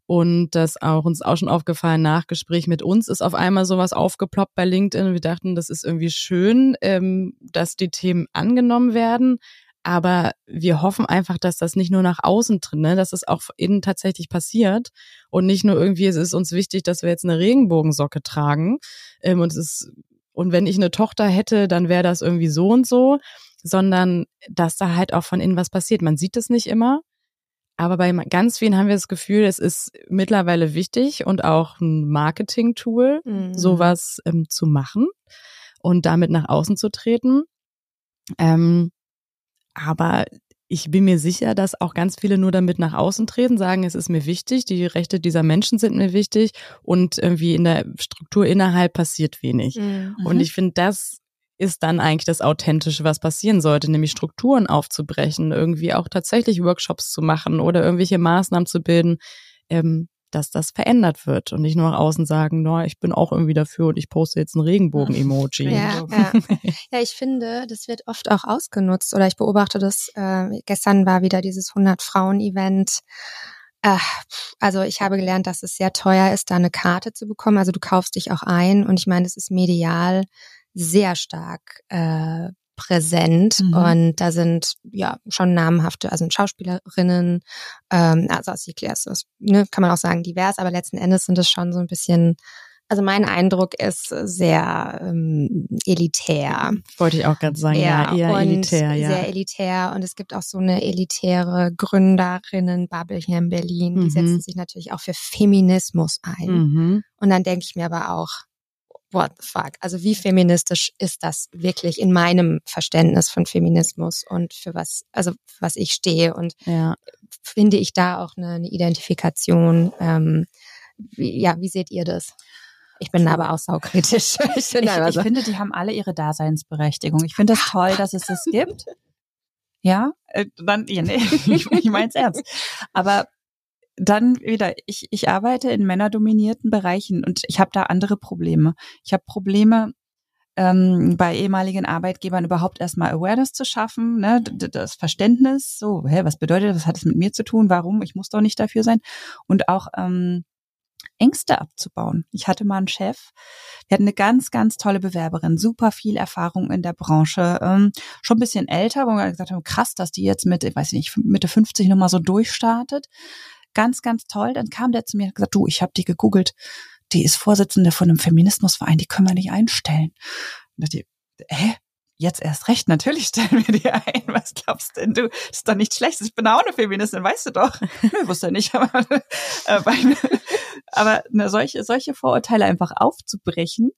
Und das auch uns auch schon aufgefallen nach Gespräch mit uns ist auf einmal sowas aufgeploppt bei LinkedIn. Wir dachten, das ist irgendwie schön, ähm, dass die Themen angenommen werden. Aber wir hoffen einfach, dass das nicht nur nach außen drin, ne, dass es auch innen tatsächlich passiert und nicht nur irgendwie, es ist uns wichtig, dass wir jetzt eine Regenbogensocke tragen. Ähm, und es ist, und wenn ich eine Tochter hätte, dann wäre das irgendwie so und so, sondern dass da halt auch von innen was passiert. Man sieht es nicht immer, aber bei ganz vielen haben wir das Gefühl, es ist mittlerweile wichtig und auch ein Marketing-Tool, mhm. sowas ähm, zu machen und damit nach außen zu treten. Ähm, aber ich bin mir sicher, dass auch ganz viele nur damit nach außen treten, sagen, es ist mir wichtig, die Rechte dieser Menschen sind mir wichtig und irgendwie in der Struktur innerhalb passiert wenig. Mhm. Und ich finde, das ist dann eigentlich das Authentische, was passieren sollte, nämlich Strukturen aufzubrechen, irgendwie auch tatsächlich Workshops zu machen oder irgendwelche Maßnahmen zu bilden, ähm, dass das verändert wird und nicht nur nach außen sagen, no, ich bin auch irgendwie dafür und ich poste jetzt ein Regenbogen-Emoji. Ja, ja. ja, ich finde, das wird oft auch ausgenutzt oder ich beobachte das, äh, gestern war wieder dieses 100-Frauen-Event äh, also ich habe gelernt, dass es sehr teuer ist, da eine Karte zu bekommen. Also du kaufst dich auch ein und ich meine, es ist medial sehr stark äh, präsent mhm. und da sind ja schon namhafte, also Schauspielerinnen, ähm, also aus Ikleas, ne, kann man auch sagen divers, aber letzten Endes sind es schon so ein bisschen also mein Eindruck ist sehr ähm, elitär. Wollte ich auch gerade sagen, ja, ja eher elitär, ja. Sehr elitär und es gibt auch so eine elitäre Gründerinnen-Bubble hier in Berlin, die mhm. setzen sich natürlich auch für Feminismus ein. Mhm. Und dann denke ich mir aber auch, what the fuck? Also wie feministisch ist das wirklich in meinem Verständnis von Feminismus und für was, also für was ich stehe und ja. finde ich da auch eine, eine Identifikation. Ähm, wie, ja, wie seht ihr das? Ich bin aber auch saukritisch. ich, finde, ich, ich finde, die haben alle ihre Daseinsberechtigung. Ich finde das toll, dass es das gibt. Ja, äh, dann, ja, nee, ich, ich meine es ernst. Aber dann wieder, ich, ich arbeite in männerdominierten Bereichen und ich habe da andere Probleme. Ich habe Probleme, ähm, bei ehemaligen Arbeitgebern überhaupt erstmal Awareness zu schaffen, ne, das Verständnis, so, hä, was bedeutet das, was hat es mit mir zu tun, warum, ich muss doch nicht dafür sein. Und auch ähm, Ängste abzubauen. Ich hatte mal einen Chef, wir hatten eine ganz, ganz tolle Bewerberin, super viel Erfahrung in der Branche, ähm, schon ein bisschen älter, wo wir gesagt haben, krass, dass die jetzt mit, ich weiß nicht, Mitte 50 nochmal so durchstartet ganz, ganz toll. Dann kam der zu mir und hat gesagt, du, ich habe die gegoogelt. Die ist Vorsitzende von einem Feminismusverein, die können wir nicht einstellen. Und dachte, hä? Jetzt erst recht, natürlich stellen wir die ein. Was glaubst denn du? Das ist doch nichts Schlechtes. Ich bin auch eine Feministin, weißt du doch. Nö, wusste nicht. Aber, äh, aber ne, solche, solche Vorurteile einfach aufzubrechen.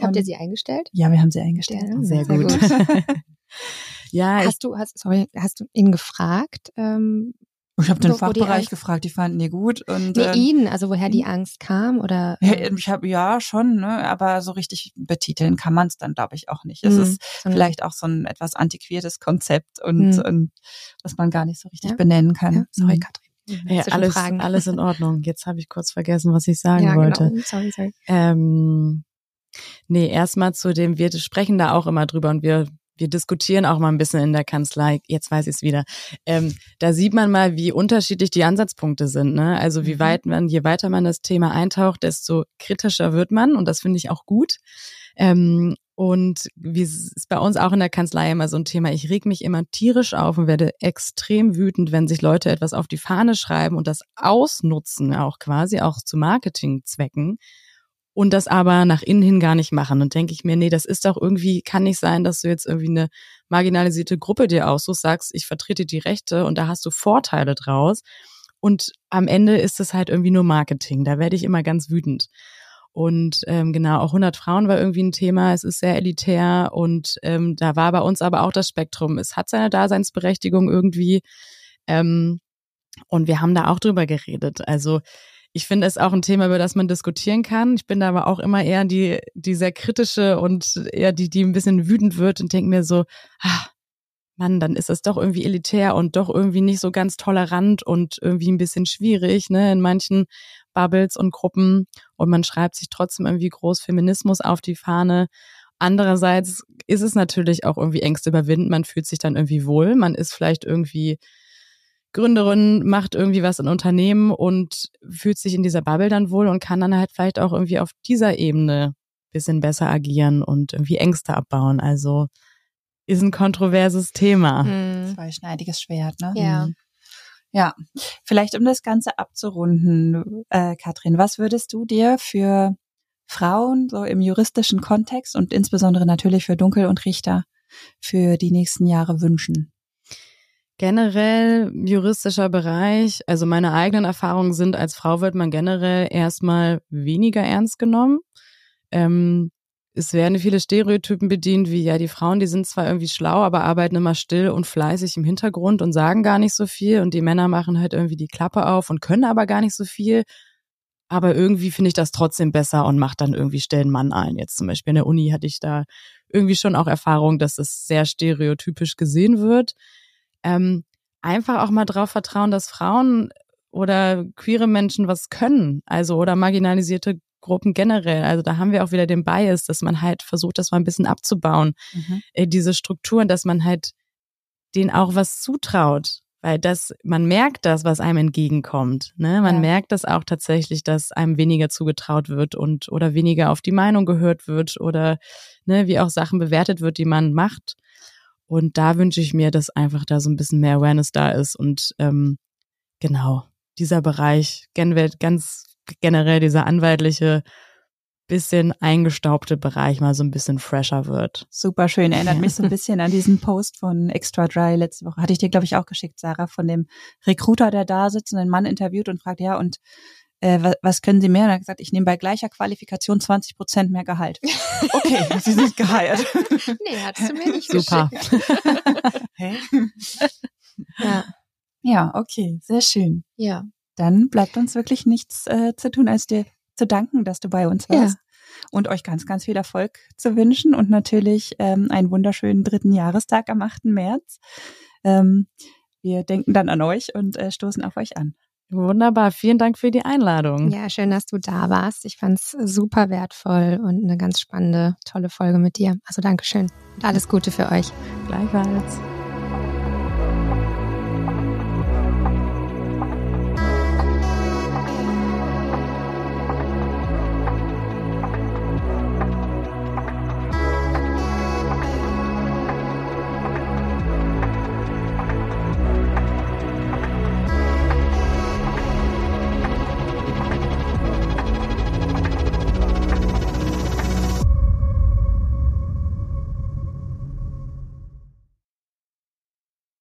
Habt ihr sie eingestellt? Ja, wir haben sie eingestellt. Ja, sehr, sehr, gut. gut. ja, hast du, hast, sorry, hast du ihn gefragt, ähm, ich habe den so, Fachbereich die gefragt, die fanden die gut und nee, äh, ihn, also woher die hm? Angst kam oder ja, ich habe ja schon, ne, aber so richtig betiteln kann man es dann glaube ich auch nicht. Es mhm, ist so vielleicht auch so ein etwas antiquiertes Konzept und, mhm. und was man gar nicht so richtig ja. benennen kann. Ja, sorry, mhm. Katrin. Ja, alles, alles in Ordnung. Jetzt habe ich kurz vergessen, was ich sagen ja, genau. wollte. Genau. Sorry, sorry. Ähm, nee, erstmal zu dem, wir sprechen da auch immer drüber und wir wir diskutieren auch mal ein bisschen in der Kanzlei, jetzt weiß ich es wieder. Ähm, da sieht man mal, wie unterschiedlich die Ansatzpunkte sind. Ne? Also wie mhm. weit man, je weiter man das Thema eintaucht, desto kritischer wird man und das finde ich auch gut. Ähm, und wie es ist bei uns auch in der Kanzlei immer so ein Thema, ich reg mich immer tierisch auf und werde extrem wütend, wenn sich Leute etwas auf die Fahne schreiben und das ausnutzen, auch quasi auch zu Marketingzwecken und das aber nach innen hin gar nicht machen. Und denke ich mir, nee, das ist doch irgendwie, kann nicht sein, dass du jetzt irgendwie eine marginalisierte Gruppe dir aussuchst, sagst, ich vertrete die Rechte und da hast du Vorteile draus. Und am Ende ist es halt irgendwie nur Marketing. Da werde ich immer ganz wütend. Und ähm, genau, auch 100 Frauen war irgendwie ein Thema. Es ist sehr elitär und ähm, da war bei uns aber auch das Spektrum. Es hat seine Daseinsberechtigung irgendwie. Ähm, und wir haben da auch drüber geredet. Also ich finde es auch ein Thema, über das man diskutieren kann. Ich bin da aber auch immer eher die, die sehr kritische und eher die, die ein bisschen wütend wird und denke mir so, ah, Mann, dann ist es doch irgendwie elitär und doch irgendwie nicht so ganz tolerant und irgendwie ein bisschen schwierig, ne, in manchen Bubbles und Gruppen. Und man schreibt sich trotzdem irgendwie groß Feminismus auf die Fahne. Andererseits ist es natürlich auch irgendwie Ängste überwinden. Man fühlt sich dann irgendwie wohl. Man ist vielleicht irgendwie Gründerin macht irgendwie was in Unternehmen und fühlt sich in dieser Bubble dann wohl und kann dann halt vielleicht auch irgendwie auf dieser Ebene bisschen besser agieren und irgendwie Ängste abbauen. Also ist ein kontroverses Thema. Mhm. Zweischneidiges Schwert, ne? Ja. Mhm. Ja, vielleicht um das Ganze abzurunden, äh, Katrin, was würdest du dir für Frauen so im juristischen Kontext und insbesondere natürlich für Dunkel und Richter für die nächsten Jahre wünschen? Generell juristischer Bereich, also meine eigenen Erfahrungen sind, als Frau wird man generell erstmal weniger ernst genommen. Ähm, es werden viele Stereotypen bedient, wie ja, die Frauen, die sind zwar irgendwie schlau, aber arbeiten immer still und fleißig im Hintergrund und sagen gar nicht so viel und die Männer machen halt irgendwie die Klappe auf und können aber gar nicht so viel. Aber irgendwie finde ich das trotzdem besser und macht dann irgendwie stellen Mann ein. Jetzt zum Beispiel in der Uni hatte ich da irgendwie schon auch Erfahrung, dass es sehr stereotypisch gesehen wird. Ähm, einfach auch mal drauf vertrauen, dass Frauen oder queere Menschen was können, also oder marginalisierte Gruppen generell. Also da haben wir auch wieder den Bias, dass man halt versucht, das mal ein bisschen abzubauen. Mhm. Äh, diese Strukturen, dass man halt denen auch was zutraut. Weil das, man merkt das, was einem entgegenkommt. Ne? Man ja. merkt das auch tatsächlich, dass einem weniger zugetraut wird und oder weniger auf die Meinung gehört wird oder ne, wie auch Sachen bewertet wird, die man macht. Und da wünsche ich mir, dass einfach da so ein bisschen mehr Awareness da ist und ähm, genau dieser Bereich ganz generell dieser anwaltliche bisschen eingestaubte Bereich mal so ein bisschen fresher wird. Super schön. Erinnert mich so ein bisschen an diesen Post von Extra Dry letzte Woche. Hatte ich dir, glaube ich, auch geschickt, Sarah, von dem Recruiter, der da sitzt und einen Mann interviewt und fragt, ja, und äh, was, was können Sie mehr? Und er hat gesagt, ich nehme bei gleicher Qualifikation 20 Prozent mehr Gehalt. Okay, Sie sind geheiert. Nee, hattest du mir nicht Super. Ja. ja, okay, sehr schön. Ja. Dann bleibt uns wirklich nichts äh, zu tun, als dir zu danken, dass du bei uns warst. Ja. Und euch ganz, ganz viel Erfolg zu wünschen und natürlich ähm, einen wunderschönen dritten Jahrestag am 8. März. Ähm, wir denken dann an euch und äh, stoßen auf euch an. Wunderbar, vielen Dank für die Einladung. Ja, schön, dass du da warst. Ich fand es super wertvoll und eine ganz spannende, tolle Folge mit dir. Also Dankeschön und alles Gute für euch. Gleichfalls.